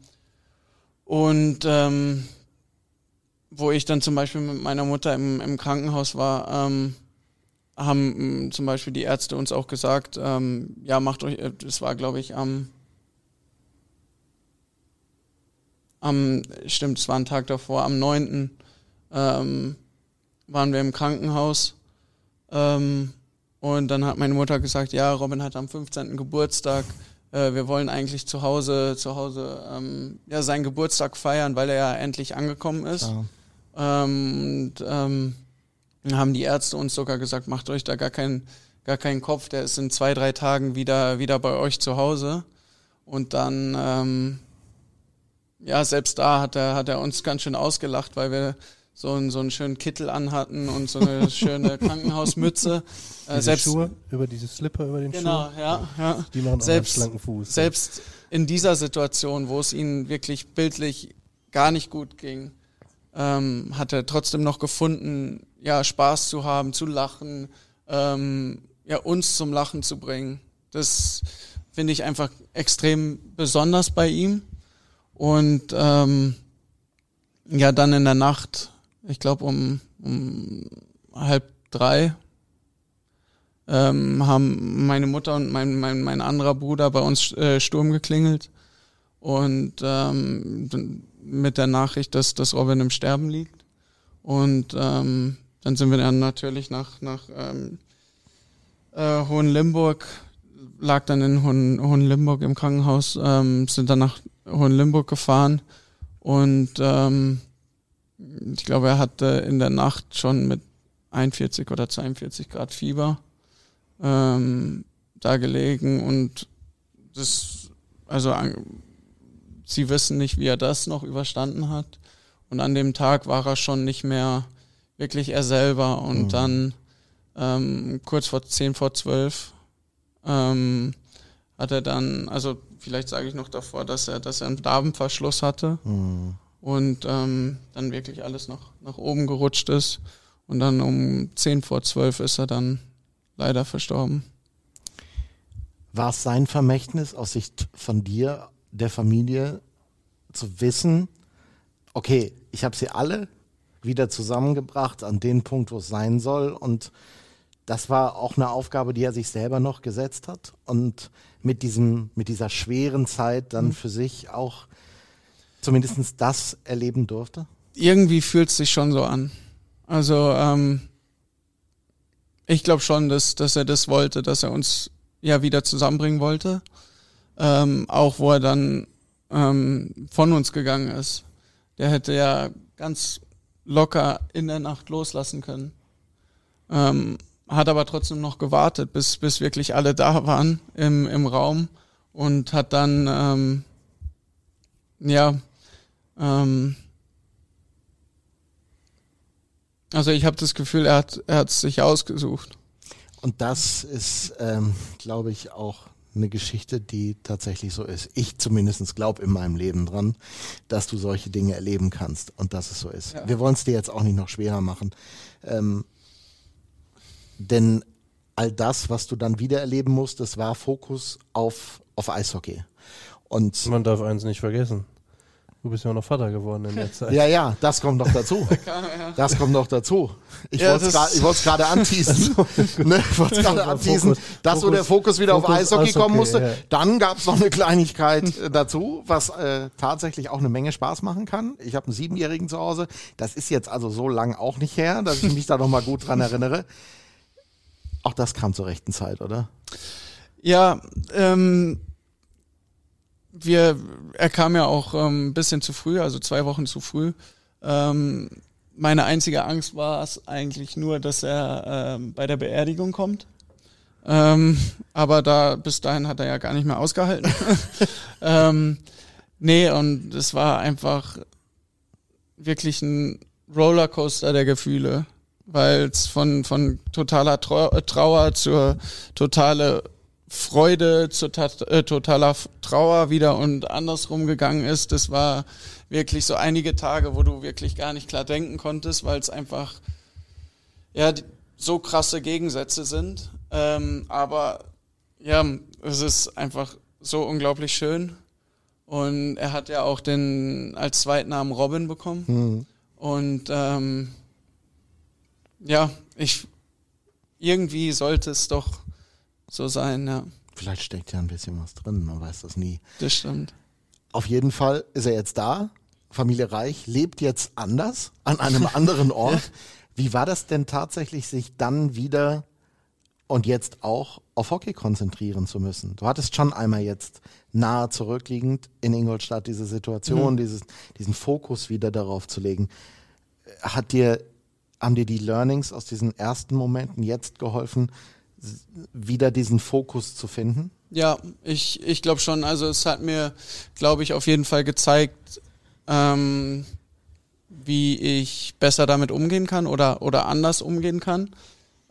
und ähm, wo ich dann zum Beispiel mit meiner Mutter im, im Krankenhaus war, ähm, haben mh, zum Beispiel die Ärzte uns auch gesagt, ähm, ja, macht euch, äh, das war glaube ich am, am, stimmt, es war ein Tag davor, am 9. Ähm, waren wir im Krankenhaus. Ähm, und dann hat meine Mutter gesagt, ja, Robin hat am 15. Geburtstag. Äh, wir wollen eigentlich zu Hause, zu Hause ähm, ja, seinen Geburtstag feiern, weil er ja endlich angekommen ist. Ähm, und ähm, dann haben die Ärzte uns sogar gesagt, macht euch da gar keinen gar keinen Kopf, der ist in zwei, drei Tagen wieder, wieder bei euch zu Hause. Und dann, ähm, ja, selbst da hat er, hat er uns ganz schön ausgelacht, weil wir so einen, so einen schönen Kittel anhatten und so eine schöne Krankenhausmütze. Äh, Diese selbst, Schuhe, über diese Slipper über den Genau, Schuh. ja, ja. Die machen auch Selbst- einen schlanken Fuß. Selbst in dieser Situation, wo es ihnen wirklich bildlich gar nicht gut ging, ähm, hat er trotzdem noch gefunden, ja, Spaß zu haben, zu lachen, ähm, ja, uns zum Lachen zu bringen. Das finde ich einfach extrem besonders bei ihm. Und ähm, ja, dann in der Nacht, ich glaube um, um halb drei, ähm, haben meine Mutter und mein, mein, mein anderer Bruder bei uns äh, Sturm geklingelt und ähm, mit der Nachricht, dass, dass Robin im Sterben liegt. Und ähm, dann sind wir dann natürlich nach, nach ähm, äh, Hohenlimburg, lag dann in Hohen, Hohenlimburg im Krankenhaus, ähm, sind dann nach Hohenlimburg gefahren und ähm, ich glaube, er hatte in der Nacht schon mit 41 oder 42 Grad Fieber ähm, da gelegen und das, also sie wissen nicht, wie er das noch überstanden hat. Und an dem Tag war er schon nicht mehr wirklich er selber. Und Mhm. dann ähm, kurz vor 10 vor 12 ähm, hat er dann, also vielleicht sage ich noch davor, dass er, dass er einen Darmverschluss hatte Hm. Und ähm, dann wirklich alles nach, nach oben gerutscht ist. Und dann um 10 vor 12 ist er dann leider verstorben. War es sein Vermächtnis aus Sicht von dir, der Familie, zu wissen, okay, ich habe sie alle wieder zusammengebracht an den Punkt, wo es sein soll und das war auch eine Aufgabe, die er sich selber noch gesetzt hat und mit diesem, mit dieser schweren Zeit dann für sich auch zumindest das erleben durfte? Irgendwie fühlt es sich schon so an. Also ähm, ich glaube schon, dass, dass er das wollte, dass er uns ja wieder zusammenbringen wollte. Ähm, auch wo er dann ähm, von uns gegangen ist. Der hätte ja ganz locker in der Nacht loslassen können. Ähm, hat aber trotzdem noch gewartet, bis, bis wirklich alle da waren im, im Raum und hat dann, ähm, ja, ähm, also ich habe das Gefühl, er hat er hat es sich ausgesucht. Und das ist, ähm, glaube ich, auch eine Geschichte, die tatsächlich so ist. Ich zumindest glaube in meinem Leben dran, dass du solche Dinge erleben kannst und dass es so ist. Ja. Wir wollen es dir jetzt auch nicht noch schwerer machen. Ähm, denn all das, was du dann wieder erleben musst, das war Fokus auf, auf Eishockey. Und Man darf eins nicht vergessen. Du bist ja auch noch Vater geworden in der Zeit. Ja, ja, das kommt noch dazu. Das kommt noch dazu. Ich ja, wollte es gerade anteasen. ne, ich wollte es gerade anteasen, Fokus, dass Fokus, so der Fokus wieder Fokus, auf Eishockey, Eishockey kommen musste. Ja. Dann gab es noch eine Kleinigkeit äh, dazu, was äh, tatsächlich auch eine Menge Spaß machen kann. Ich habe einen Siebenjährigen zu Hause. Das ist jetzt also so lang auch nicht her, dass ich mich da noch mal gut dran erinnere. Auch das kam zur rechten Zeit, oder? Ja, ähm, wir, er kam ja auch ähm, ein bisschen zu früh, also zwei Wochen zu früh. Ähm, meine einzige Angst war es eigentlich nur, dass er ähm, bei der Beerdigung kommt. Ähm, aber da bis dahin hat er ja gar nicht mehr ausgehalten. ähm, nee, und es war einfach wirklich ein Rollercoaster der Gefühle, weil es von, von totaler Trauer zur totale Freude zu äh, totaler Trauer wieder und andersrum gegangen ist. Das war wirklich so einige Tage, wo du wirklich gar nicht klar denken konntest, weil es einfach ja so krasse Gegensätze sind. Ähm, aber ja, es ist einfach so unglaublich schön. Und er hat ja auch den als Zweitnamen Robin bekommen. Mhm. Und ähm, ja, ich irgendwie sollte es doch so sein, ja. Vielleicht steckt ja ein bisschen was drin, man weiß das nie. Das stimmt. Auf jeden Fall ist er jetzt da. Familie Reich lebt jetzt anders, an einem anderen Ort. Wie war das denn tatsächlich, sich dann wieder und jetzt auch auf Hockey konzentrieren zu müssen? Du hattest schon einmal jetzt nahe zurückliegend in Ingolstadt diese Situation, mhm. dieses, diesen Fokus wieder darauf zu legen. Hat dir, haben dir die Learnings aus diesen ersten Momenten jetzt geholfen, wieder diesen Fokus zu finden? Ja, ich, ich glaube schon. Also es hat mir, glaube ich, auf jeden Fall gezeigt, ähm, wie ich besser damit umgehen kann oder, oder anders umgehen kann.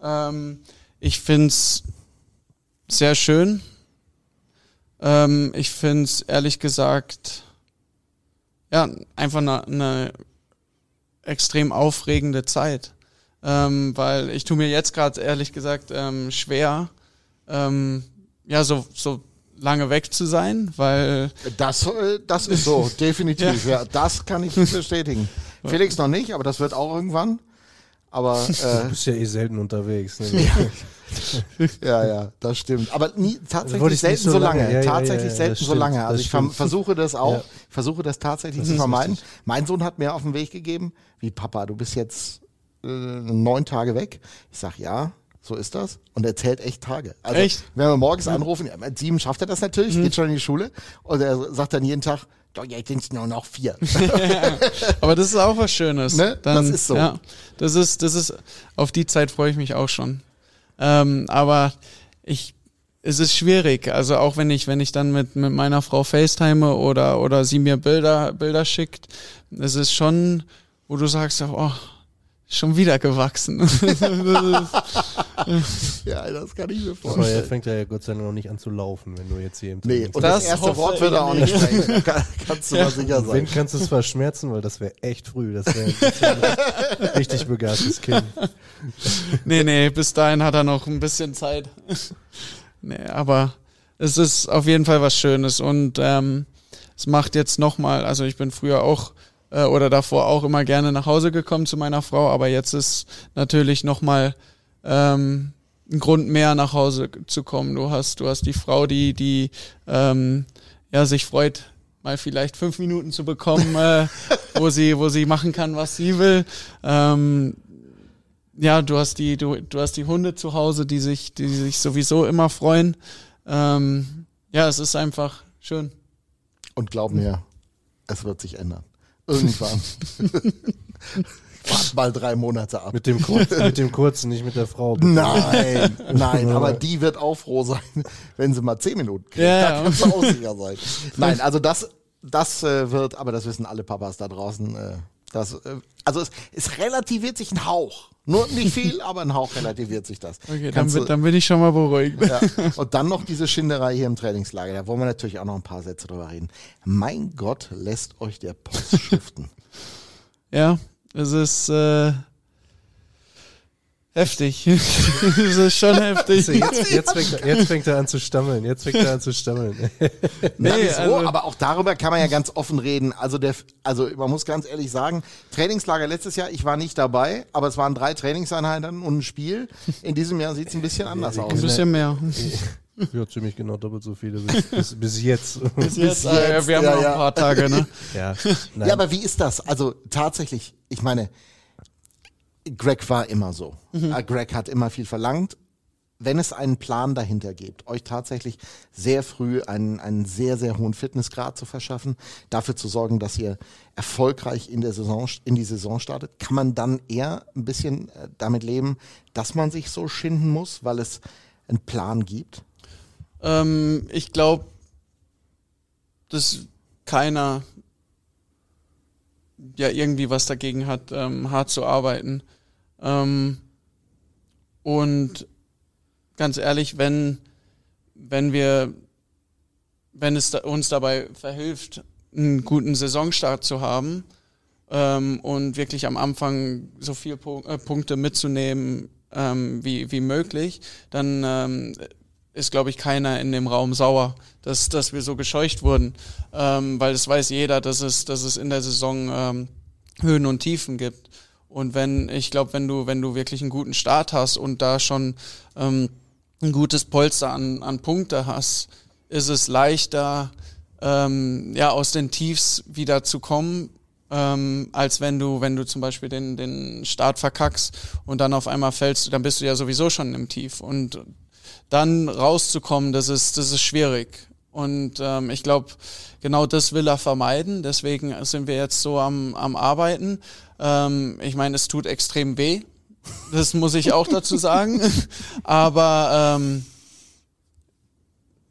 Ähm, ich finde es sehr schön. Ähm, ich finde es ehrlich gesagt ja einfach eine, eine extrem aufregende Zeit ähm, weil ich tue mir jetzt gerade ehrlich gesagt ähm, schwer, ähm, ja, so, so lange weg zu sein, weil. Das, äh, das ist so, definitiv. ja. ja. das kann ich bestätigen. Felix noch nicht, aber das wird auch irgendwann. Aber äh, du bist ja eh selten unterwegs. Ne? ja. ja, ja, das stimmt. Aber nie tatsächlich also selten so lange. lange. Ja, tatsächlich ja, selten so lange. Also ich versuche das auch, versuche das tatsächlich das zu vermeiden. Richtig. Mein Sohn hat mir auf den Weg gegeben, wie Papa, du bist jetzt äh, neun Tage weg. Ich sag ja, so ist das. Und er zählt echt Tage. Also, echt? Wenn wir morgens anrufen, ja, mit sieben schafft er das natürlich, mhm. geht schon in die Schule. Und er sagt dann jeden Tag, doch, jetzt sind es nur noch vier. Aber das ist auch was Schönes. Ne? Dann, das ist so. Ja, das ist, das ist, auf die Zeit freue ich mich auch schon. Ähm, aber ich, es ist schwierig. Also auch wenn ich, wenn ich dann mit, mit meiner Frau FaceTime oder, oder sie mir Bilder, Bilder schickt, es ist schon, wo du sagst, oh, schon wieder gewachsen. ja, das kann ich mir Aber er vorstellen. fängt ja Gott sei Dank noch nicht an zu laufen, wenn du jetzt hier im Nee, Training und Das das, erste Wort wird er auch ich nicht sprechen. Kann, kannst du mal sicher bist. Wenn sein. kannst du es verschmerzen, weil das wäre echt früh. Das wäre ein richtig begabtes Kind. Nee, nee, bis dahin hat er noch ein bisschen Zeit. nee, aber es ist auf jeden Fall was Schönes und ähm, es macht jetzt nochmal, also ich bin früher auch äh, oder davor auch immer gerne nach Hause gekommen zu meiner Frau, aber jetzt ist natürlich nochmal ähm, ein Grund mehr nach Hause zu kommen. Du hast, du hast die Frau, die, die ähm, ja, sich freut, mal vielleicht fünf Minuten zu bekommen, äh, wo sie, wo sie machen kann, was sie will. Ähm, ja, du hast die, du, du hast die Hunde zu Hause, die sich, die sich sowieso immer freuen. Ähm, ja, es ist einfach schön. Und glaub mir, es wird sich ändern. Irgendwann. Wart mal drei Monate ab. Mit dem, Kurz, mit dem kurzen, nicht mit der Frau. bitte. Nein, nein, aber die wird auch froh sein, wenn sie mal zehn Minuten kriegt. Ja, da kannst du auch sicher sein. Nein, also das, das äh, wird, aber das wissen alle Papas da draußen. Äh, das, äh, also es, es relativiert sich ein Hauch. Nur nicht viel, aber ein Hauch relativiert sich das. Okay, dann, du- dann bin ich schon mal beruhigt. ja. Und dann noch diese Schinderei hier im Trainingslager. Da wollen wir natürlich auch noch ein paar Sätze drüber reden. Mein Gott, lässt euch der Post schuften. Ja, es ist äh, heftig. es ist schon heftig. Jetzt, jetzt, fängt er, jetzt fängt er an zu stammeln. Jetzt fängt er an zu stammeln. Nee, Nee, so, also- aber auch darüber kann man ja ganz offen reden. Also der, also man muss ganz ehrlich sagen, Trainingslager letztes Jahr, ich war nicht dabei, aber es waren drei Trainingseinheiten und ein Spiel. In diesem Jahr sieht es ein bisschen anders Ein aus. bisschen mehr. Ja, ziemlich genau doppelt so viele bis, bis, bis jetzt. Bis jetzt, äh, jetzt, wir haben ja, noch ja. ein paar Tage, ne? Ja, nein. Ja, aber wie ist das? Also tatsächlich, ich meine, Greg war immer so. Äh, Greg hat immer viel verlangt. Wenn es einen Plan dahinter gibt, euch tatsächlich sehr früh einen, einen sehr, sehr hohen Fitnessgrad zu verschaffen, dafür zu sorgen, dass ihr erfolgreich in der Saison, in die Saison startet, kann man dann eher ein bisschen äh, damit leben, dass man sich so schinden muss, weil es einen Plan gibt. Ähm, ich glaube, dass keiner ja irgendwie was dagegen hat, ähm, hart zu arbeiten. Ähm, und ganz ehrlich, wenn, wenn wir, wenn es uns dabei verhilft, einen guten Saisonstart zu haben ähm, und wirklich am Anfang so viele äh, Punkte mitzunehmen ähm, wie, wie möglich, dann ähm, ist, glaube ich, keiner in dem Raum sauer, dass, dass wir so gescheucht wurden. Ähm, weil es weiß jeder, dass es, dass es in der Saison ähm, Höhen und Tiefen gibt. Und wenn, ich glaube, wenn du, wenn du wirklich einen guten Start hast und da schon ähm, ein gutes Polster an, an Punkte hast, ist es leichter, ähm, ja, aus den Tiefs wieder zu kommen, ähm, als wenn du, wenn du zum Beispiel den, den Start verkackst und dann auf einmal fällst, dann bist du ja sowieso schon im Tief. Und dann rauszukommen, das ist, das ist schwierig. Und ähm, ich glaube, genau das will er vermeiden. Deswegen sind wir jetzt so am, am Arbeiten. Ähm, ich meine, es tut extrem weh. Das muss ich auch dazu sagen. Aber ähm,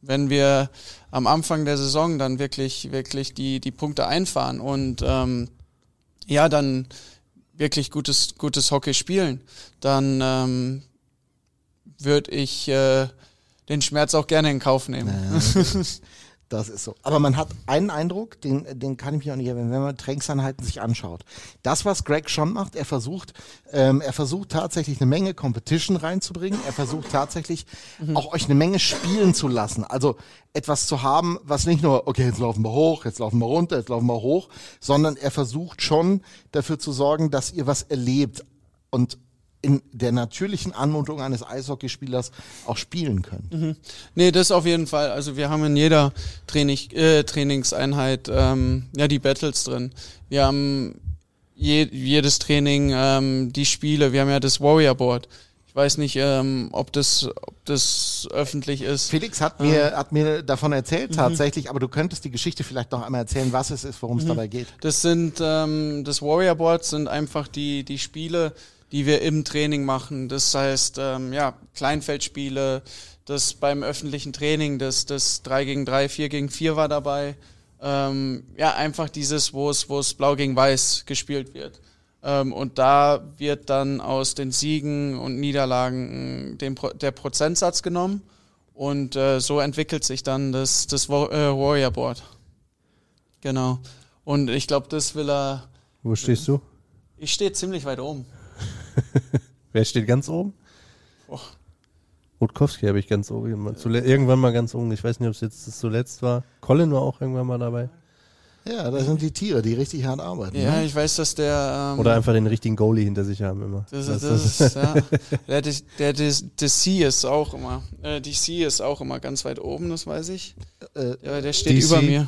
wenn wir am Anfang der Saison dann wirklich, wirklich die, die Punkte einfahren und ähm, ja, dann wirklich gutes, gutes Hockey spielen, dann ähm, würde ich äh, den Schmerz auch gerne in Kauf nehmen. Das ist so. Aber man hat einen Eindruck, den, den kann ich mir auch nicht erwähnen, wenn man Trainingseinheiten sich anschaut. Das, was Greg schon macht, er versucht, ähm, er versucht tatsächlich eine Menge Competition reinzubringen. Er versucht tatsächlich auch euch eine Menge spielen zu lassen. Also etwas zu haben, was nicht nur, okay, jetzt laufen wir hoch, jetzt laufen wir runter, jetzt laufen wir hoch, sondern er versucht schon dafür zu sorgen, dass ihr was erlebt und in der natürlichen Anmutung eines Eishockeyspielers auch spielen könnt. Nee, das auf jeden Fall. Also wir haben in jeder Training, äh, Trainingseinheit ähm, ja die Battles drin. Wir haben je, jedes Training ähm, die Spiele. Wir haben ja das Warrior Board. Ich weiß nicht, ähm, ob das ob das öffentlich ist. Felix hat mir, hat mir davon erzählt tatsächlich, aber du könntest die Geschichte vielleicht noch einmal erzählen, was es ist, worum es dabei geht. Das sind ähm, das Warrior Board sind einfach die die Spiele, die wir im Training machen. Das heißt ähm, ja Kleinfeldspiele. Das beim öffentlichen Training, das das 3 gegen 3, 4 gegen 4 war dabei. Ähm, ja einfach dieses, wo es wo es Blau gegen Weiß gespielt wird. Ähm, und da wird dann aus den Siegen und Niederlagen äh, den Pro der Prozentsatz genommen. Und äh, so entwickelt sich dann das, das äh, Warrior Board. Genau. Und ich glaube, das will er. Wo stehst du? Ich stehe ziemlich weit oben. Wer steht ganz oben? Oh. Rutkowski habe ich ganz oben. Irgendwann mal ganz oben. Ich weiß nicht, ob es jetzt das zuletzt war. Colin war auch irgendwann mal dabei. Ja, das sind die Tiere, die richtig hart arbeiten. Ja, ne? ich weiß, dass der. Ähm, Oder einfach den richtigen Goalie hinter sich haben immer. Das du? das ist ja. Der, der, der, der C ist auch immer. Äh, die C ist auch immer ganz weit oben, das weiß ich. Äh, Ja, der steht DC? über mir.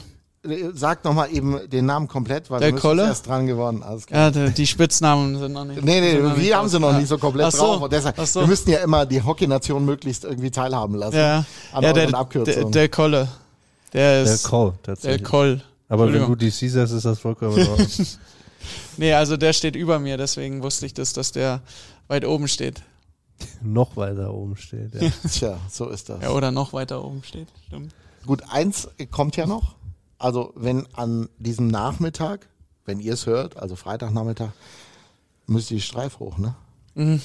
Äh, Sag nochmal eben den Namen komplett, weil Der du bist jetzt Kolle? erst dran geworden. Alles klar. Ja, der, die Spitznamen sind noch nicht. Nee, nee, wir haben raus. sie noch Ja. nicht so komplett Ach so, drauf. Und deshalb, ach so. wir müssen ja immer die Hockey-Nation möglichst irgendwie teilhaben lassen. Ja, An ja der, der, der Kolle. Der Der ist. Der tatsächlich. Koll. Aber wenn du. DC sagst, ist das vollkommen in Ordnung. Nee, also der steht über mir, deswegen wusste ich das, dass der weit oben steht. noch weiter oben steht. Ja. Tja, so ist das. Ja, oder noch weiter oben steht. Stimmt. Gut, eins kommt ja noch. Also wenn an diesem Nachmittag, wenn ihr es hört, also Freitagnachmittag, müsst ihr die Streif hoch, ne?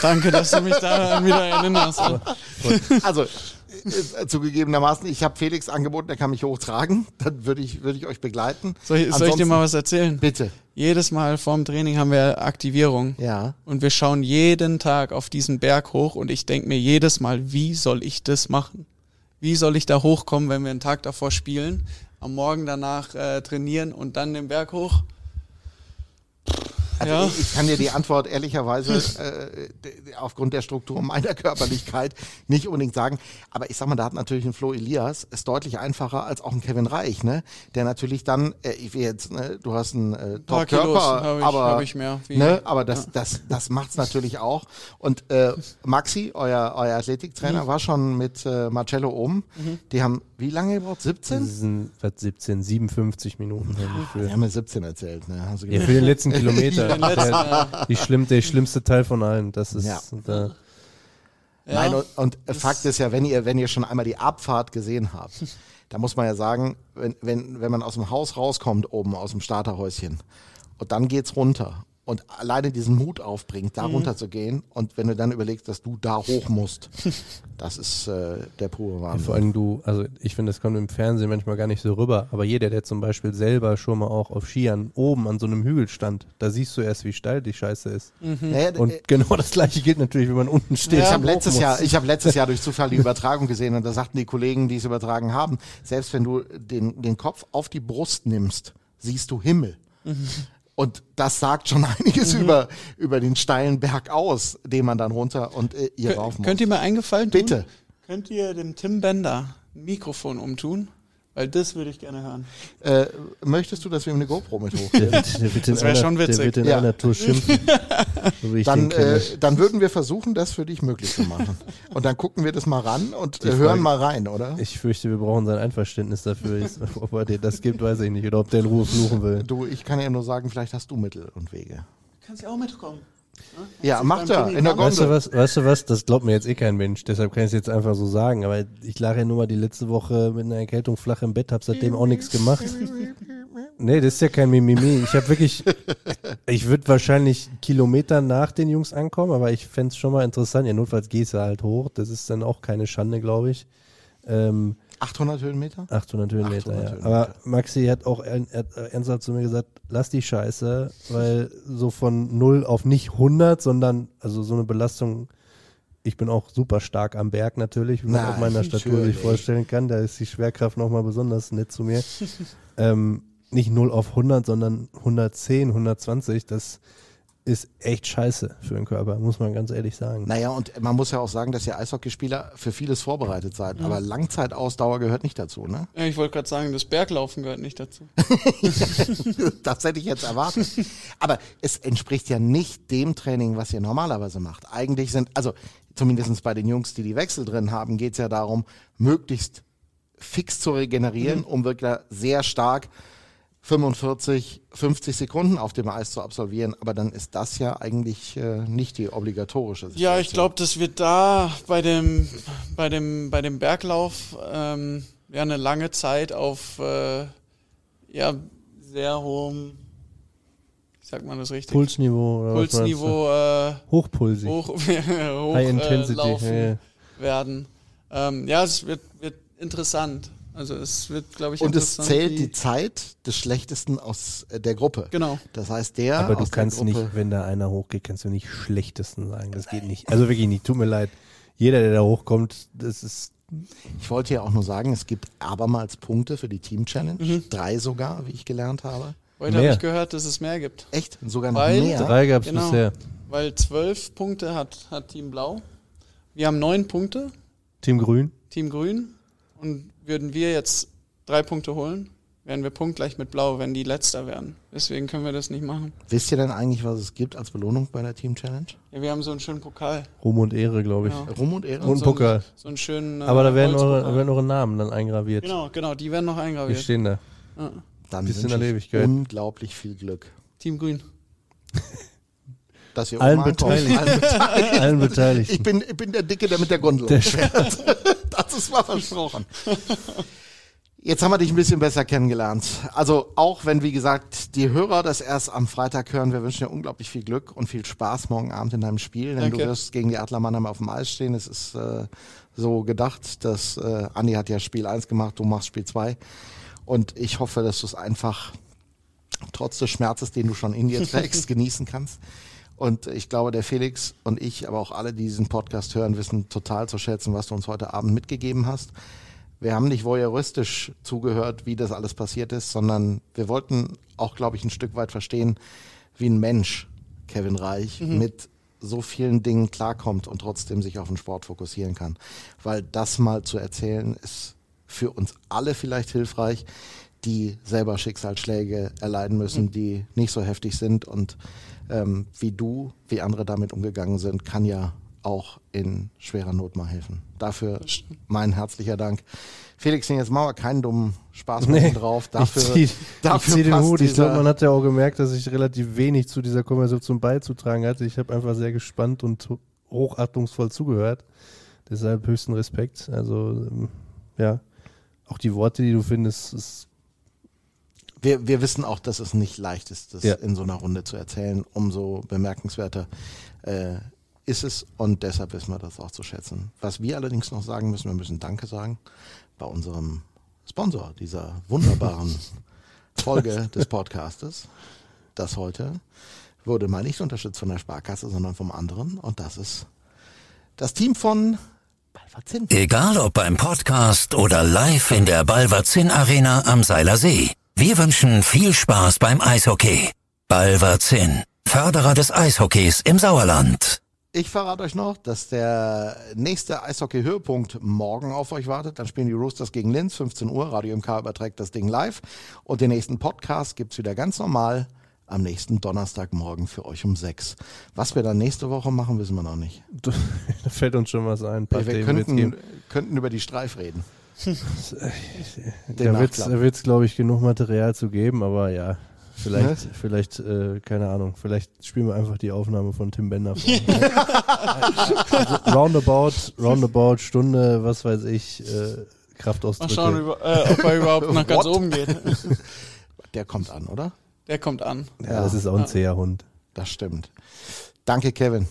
Danke, dass du mich daran wieder erinnerst. Also äh, zugegebenermaßen, ich habe Felix angeboten, der kann mich hochtragen. Dann würde ich, würde ich euch begleiten. Soll, ich- soll ich dir mal was erzählen? Bitte. Jedes Mal vorm Training haben wir Aktivierung. Ja. Und wir schauen jeden Tag auf diesen Berg hoch und ich denke mir jedes Mal, wie soll ich das machen? Wie soll ich da hochkommen, wenn wir einen Tag davor spielen, am Morgen danach äh, trainieren und dann den Berg hoch? Also Ja. ich, ich kann dir die Antwort ehrlicherweise äh, d- aufgrund der Struktur meiner Körperlichkeit nicht unbedingt sagen. Aber ich sag mal, da hat natürlich ein Flo Elias es deutlich einfacher als auch ein Kevin Reich, ne? Der natürlich dann, äh, ich will jetzt, ne, du hast einen äh, Top-Körper, aber hab ich mehr, wie- ne, aber das, das, das macht's natürlich auch. Und äh, Maxi, euer, euer Athletiktrainer, Mhm. war schon mit äh, Marcello oben. Die haben wie lange gebraucht? 17? Das sind was, 17, 57 Minuten. haben wir haben mir 17 erzählt, ne? Du ja, für den letzten Kilometer. Letzten, der, die schlimm, der schlimmste Teil von allen. Das ist Ja. da, Ja. Nein, und, und Fakt ist ja, wenn ihr, wenn ihr schon einmal die Abfahrt gesehen habt, da muss man ja sagen, wenn, wenn, wenn man aus dem Haus rauskommt, oben aus dem Starterhäuschen, und dann geht's runter. Und alleine diesen Mut aufbringt, da runter zu gehen. Und wenn du dann überlegst, dass du da hoch musst, das ist äh, der pure vor Wahnsinn. allem du, also ich finde, das kommt im Fernsehen manchmal gar nicht so rüber, aber jeder, der zum Beispiel selber schon mal auch auf Skiern oben an so einem Hügel stand, da siehst du erst, wie steil die Scheiße ist. Naja, Und äh, genau das gleiche gilt natürlich, wenn man unten steht. ich und habe letztes Jahr, ich habe letztes Jahr durch Zufall die Übertragung gesehen und da sagten die Kollegen, die es übertragen haben, selbst wenn du den, den Kopf auf die Brust nimmst, siehst du Himmel. Und das sagt schon einiges über, über den steilen Berg aus, den man dann runter und äh, hier rauf Könnt, muss. könnt ihr mir eingefallen tun? Bitte. Könnt ihr dem Tim Bender ein Mikrofon umtun? Weil das würde ich gerne hören. Äh, möchtest du, dass wir ihm eine GoPro mit hochnehmen? Das wär einer, schon witzig. Der wird in Ja. einer Tour schimpfen. so Dann, äh, dann würden wir versuchen, das für dich möglich zu machen. Und dann gucken wir das mal ran und äh, hören Frage- mal rein, oder? ich fürchte, wir brauchen sein Einverständnis dafür. Ich, ob er dir das gibt, weiß ich nicht. Oder ob der in Ruhe fluchen will. Du, ich kann ja nur sagen, vielleicht hast du Mittel und Wege. Kannst du auch mitkommen? Ja, macht er. In der Weißt du Gondel. was, weißt du was, das glaubt mir jetzt eh kein Mensch, deshalb kann ich es jetzt einfach so sagen, aber ich lag ja nur mal die letzte Woche mit einer Erkältung flach im Bett, hab seitdem auch nichts gemacht. Nee, das ist ja kein Mimimi. Ich habe wirklich, ich würde wahrscheinlich Kilometer nach den Jungs ankommen, aber ich fänd's schon mal interessant. Ja, notfalls gehst du halt hoch, das ist dann auch keine Schande, glaube ich. Ähm, 800 Höhenmeter? 800 Höhenmeter, 800 ja. Höhenmeter. Aber Maxi hat auch er, er, er ernsthaft zu mir gesagt, lass die Scheiße, weil so von 0 auf nicht 100, sondern also so eine Belastung, ich bin auch super stark am Berg natürlich, wie man Nein, auf meiner Statur sich vorstellen kann, da ist die Schwerkraft nochmal besonders nett zu mir. ähm, nicht 0 auf 100, sondern 110, 120, das ist echt scheiße für den Körper, muss man ganz ehrlich sagen. Naja, und man muss ja auch sagen, dass ihr Eishockeyspieler für vieles vorbereitet seid. Aber Langzeitausdauer gehört nicht dazu, ne? Ja, ich wollte gerade sagen, das Berglaufen gehört nicht dazu. das hätte ich jetzt erwartet. Aber es entspricht ja nicht dem Training, was ihr normalerweise macht. Eigentlich sind, also zumindest bei den Jungs, die die Wechsel drin haben, geht es ja darum, möglichst fix zu regenerieren, um wirklich sehr stark 45, 50 Sekunden auf dem Eis zu absolvieren. Aber dann ist das ja eigentlich äh, nicht die obligatorische Situation. Ja, ich glaube, dass wir da bei dem, bei dem, bei dem Berglauf ähm, ja eine lange Zeit auf äh, ja, sehr hohem, sagt man das richtig? Pulsniveau. Oder? Pulsniveau äh, Hochpulsig. hoch, hoch High äh, Intensity. laufen ja, ja. werden. Ähm, ja, es wird, wird interessant. Also es wird, glaube ich, Und es zählt die Zeit des Schlechtesten aus äh, der Gruppe. Genau. Das heißt, der Aber du aus kannst der Gruppe, nicht, wenn da einer hochgeht, kannst du nicht schlechtesten sagen. Das geht nicht. Also wirklich nicht. Tut mir leid. Jeder, der da hochkommt, das ist. Ich wollte ja auch nur sagen, es gibt abermals Punkte für die Team Challenge. Mhm. Drei sogar, wie ich gelernt habe. Heute habe ich gehört, dass es mehr gibt. Echt? Sogar noch Weil- mehr? Drei gab es Genau. bisher. Weil zwölf Punkte hat, hat Team Blau. Wir haben neun Punkte, Team Grün. Team Grün. Und würden wir jetzt drei Punkte holen, wären wir punktgleich mit Blau, wenn die Letzter wären. Deswegen können wir das nicht machen. Wisst ihr denn eigentlich, was es gibt als Belohnung bei der Team Challenge? Ja, wir haben so einen schönen Pokal. Ruhm und Ehre, glaube ich. Genau. Ruhm und Ehre? Und so Pokal. Einen, so einen schönen. äh, Aber da werden eure, da werden eure Namen dann eingraviert. Genau, genau, die werden noch Die eingraviert. stehen da. Ja. Dann Bis in ich Ewigkeit. unglaublich viel Glück. Team Grün. Dass ihr Allen. Beteiligten. Allen Beteiligten. Allen Beteiligten. Ich bin, ich bin der Dicke, der mit der Gondel Der fährt. Das ist mal versprochen. Jetzt haben wir dich ein bisschen besser kennengelernt. Also auch wenn, wie gesagt, die Hörer das erst am Freitag hören, wir wünschen dir unglaublich viel Glück und viel Spaß morgen Abend in deinem Spiel. Denn Danke. du wirst gegen die Adler Mannheim auf dem Eis stehen. Es ist äh, so gedacht, dass äh, Andi hat ja Spiel 1 gemacht, du machst Spiel 2. Und ich hoffe, dass du es einfach trotz des Schmerzes, den du schon in dir trägst, genießen kannst. Und ich glaube, der Felix und ich, aber auch alle, die diesen Podcast hören, wissen total zu schätzen, was du uns heute Abend mitgegeben hast. Wir haben nicht voyeuristisch zugehört, wie das alles passiert ist, sondern wir wollten auch, glaube ich, ein Stück weit verstehen, wie ein Mensch, Kevin Reich, mit so vielen Dingen klarkommt und trotzdem sich auf den Sport fokussieren kann. Weil das mal zu erzählen, ist für uns alle vielleicht hilfreich, die selber Schicksalsschläge erleiden müssen, die nicht so heftig sind. Und ähm, wie du, wie andere damit umgegangen sind, kann ja auch in schwerer Not mal helfen. Dafür mein herzlicher Dank. Felix, jetzt machen wir keinen dummen Spaß mehr drauf. Dafür, ich zieh, dafür ich zieh den Hut. Ich glaube, man hat ja auch gemerkt, dass ich relativ wenig zu dieser Konversation beizutragen hatte. Ich habe einfach sehr gespannt und ho- hochachtungsvoll zugehört. Deshalb höchsten Respekt. Also, ähm, ja, auch die Worte, die du findest, ist, wir, wir wissen auch, dass es nicht leicht ist, das Ja. in so einer Runde zu erzählen. Umso bemerkenswerter äh, ist es und deshalb wissen wir das auch zu schätzen. Was wir allerdings noch sagen müssen, wir müssen Danke sagen bei unserem Sponsor dieser wunderbaren Folge des Podcastes. Das heute wurde mal nicht unterstützt von der Sparkasse, sondern vom anderen und das ist das Team von Balverzin. Egal ob beim Podcast oder live in der Balverzin Arena am Seiler See. Wir wünschen viel Spaß beim Eishockey. Balverzin, Förderer des Eishockeys im Sauerland. Ich verrate euch noch, dass der nächste Eishockey-Höhepunkt morgen auf euch wartet. Dann spielen die Roosters gegen Linz, 15 Uhr. Radio MK überträgt das Ding live. Und den nächsten Podcast gibt's wieder ganz normal am nächsten Donnerstagmorgen für euch um 6. Was wir dann nächste Woche machen, wissen wir noch nicht. da fällt uns schon was ein. Ein paar Wir, Themen könnten, könnten über die Streif reden. Da wird es, glaube ich, genug Material zu geben, aber ja, vielleicht, vielleicht, äh, keine Ahnung, vielleicht spielen wir einfach die Aufnahme von Tim Bender vor. also, roundabout, roundabout, Stunde, was weiß ich, äh, Mal Kraftausdrücke. schauen, über, äh, ob er überhaupt nach ganz oben geht. Der kommt an, oder? Der kommt an. ja, das ist auch ein zäher Hund. Das stimmt. Danke, Kevin.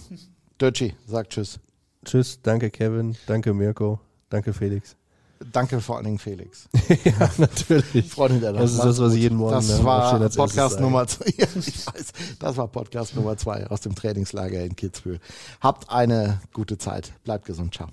Dirty, sagt Tschüss. Tschüss, danke Kevin, danke Mirko, danke Felix. Danke vor allen Dingen, Felix. ja, natürlich. Freunde der Das ist das, was ich jeden Morgen Das war Podcast. Nummer zwei. Ja, ich weiß. Das war Podcast Nummer zwei aus dem Trainingslager in Kitzbühel. Habt eine gute Zeit. Bleibt gesund. Ciao.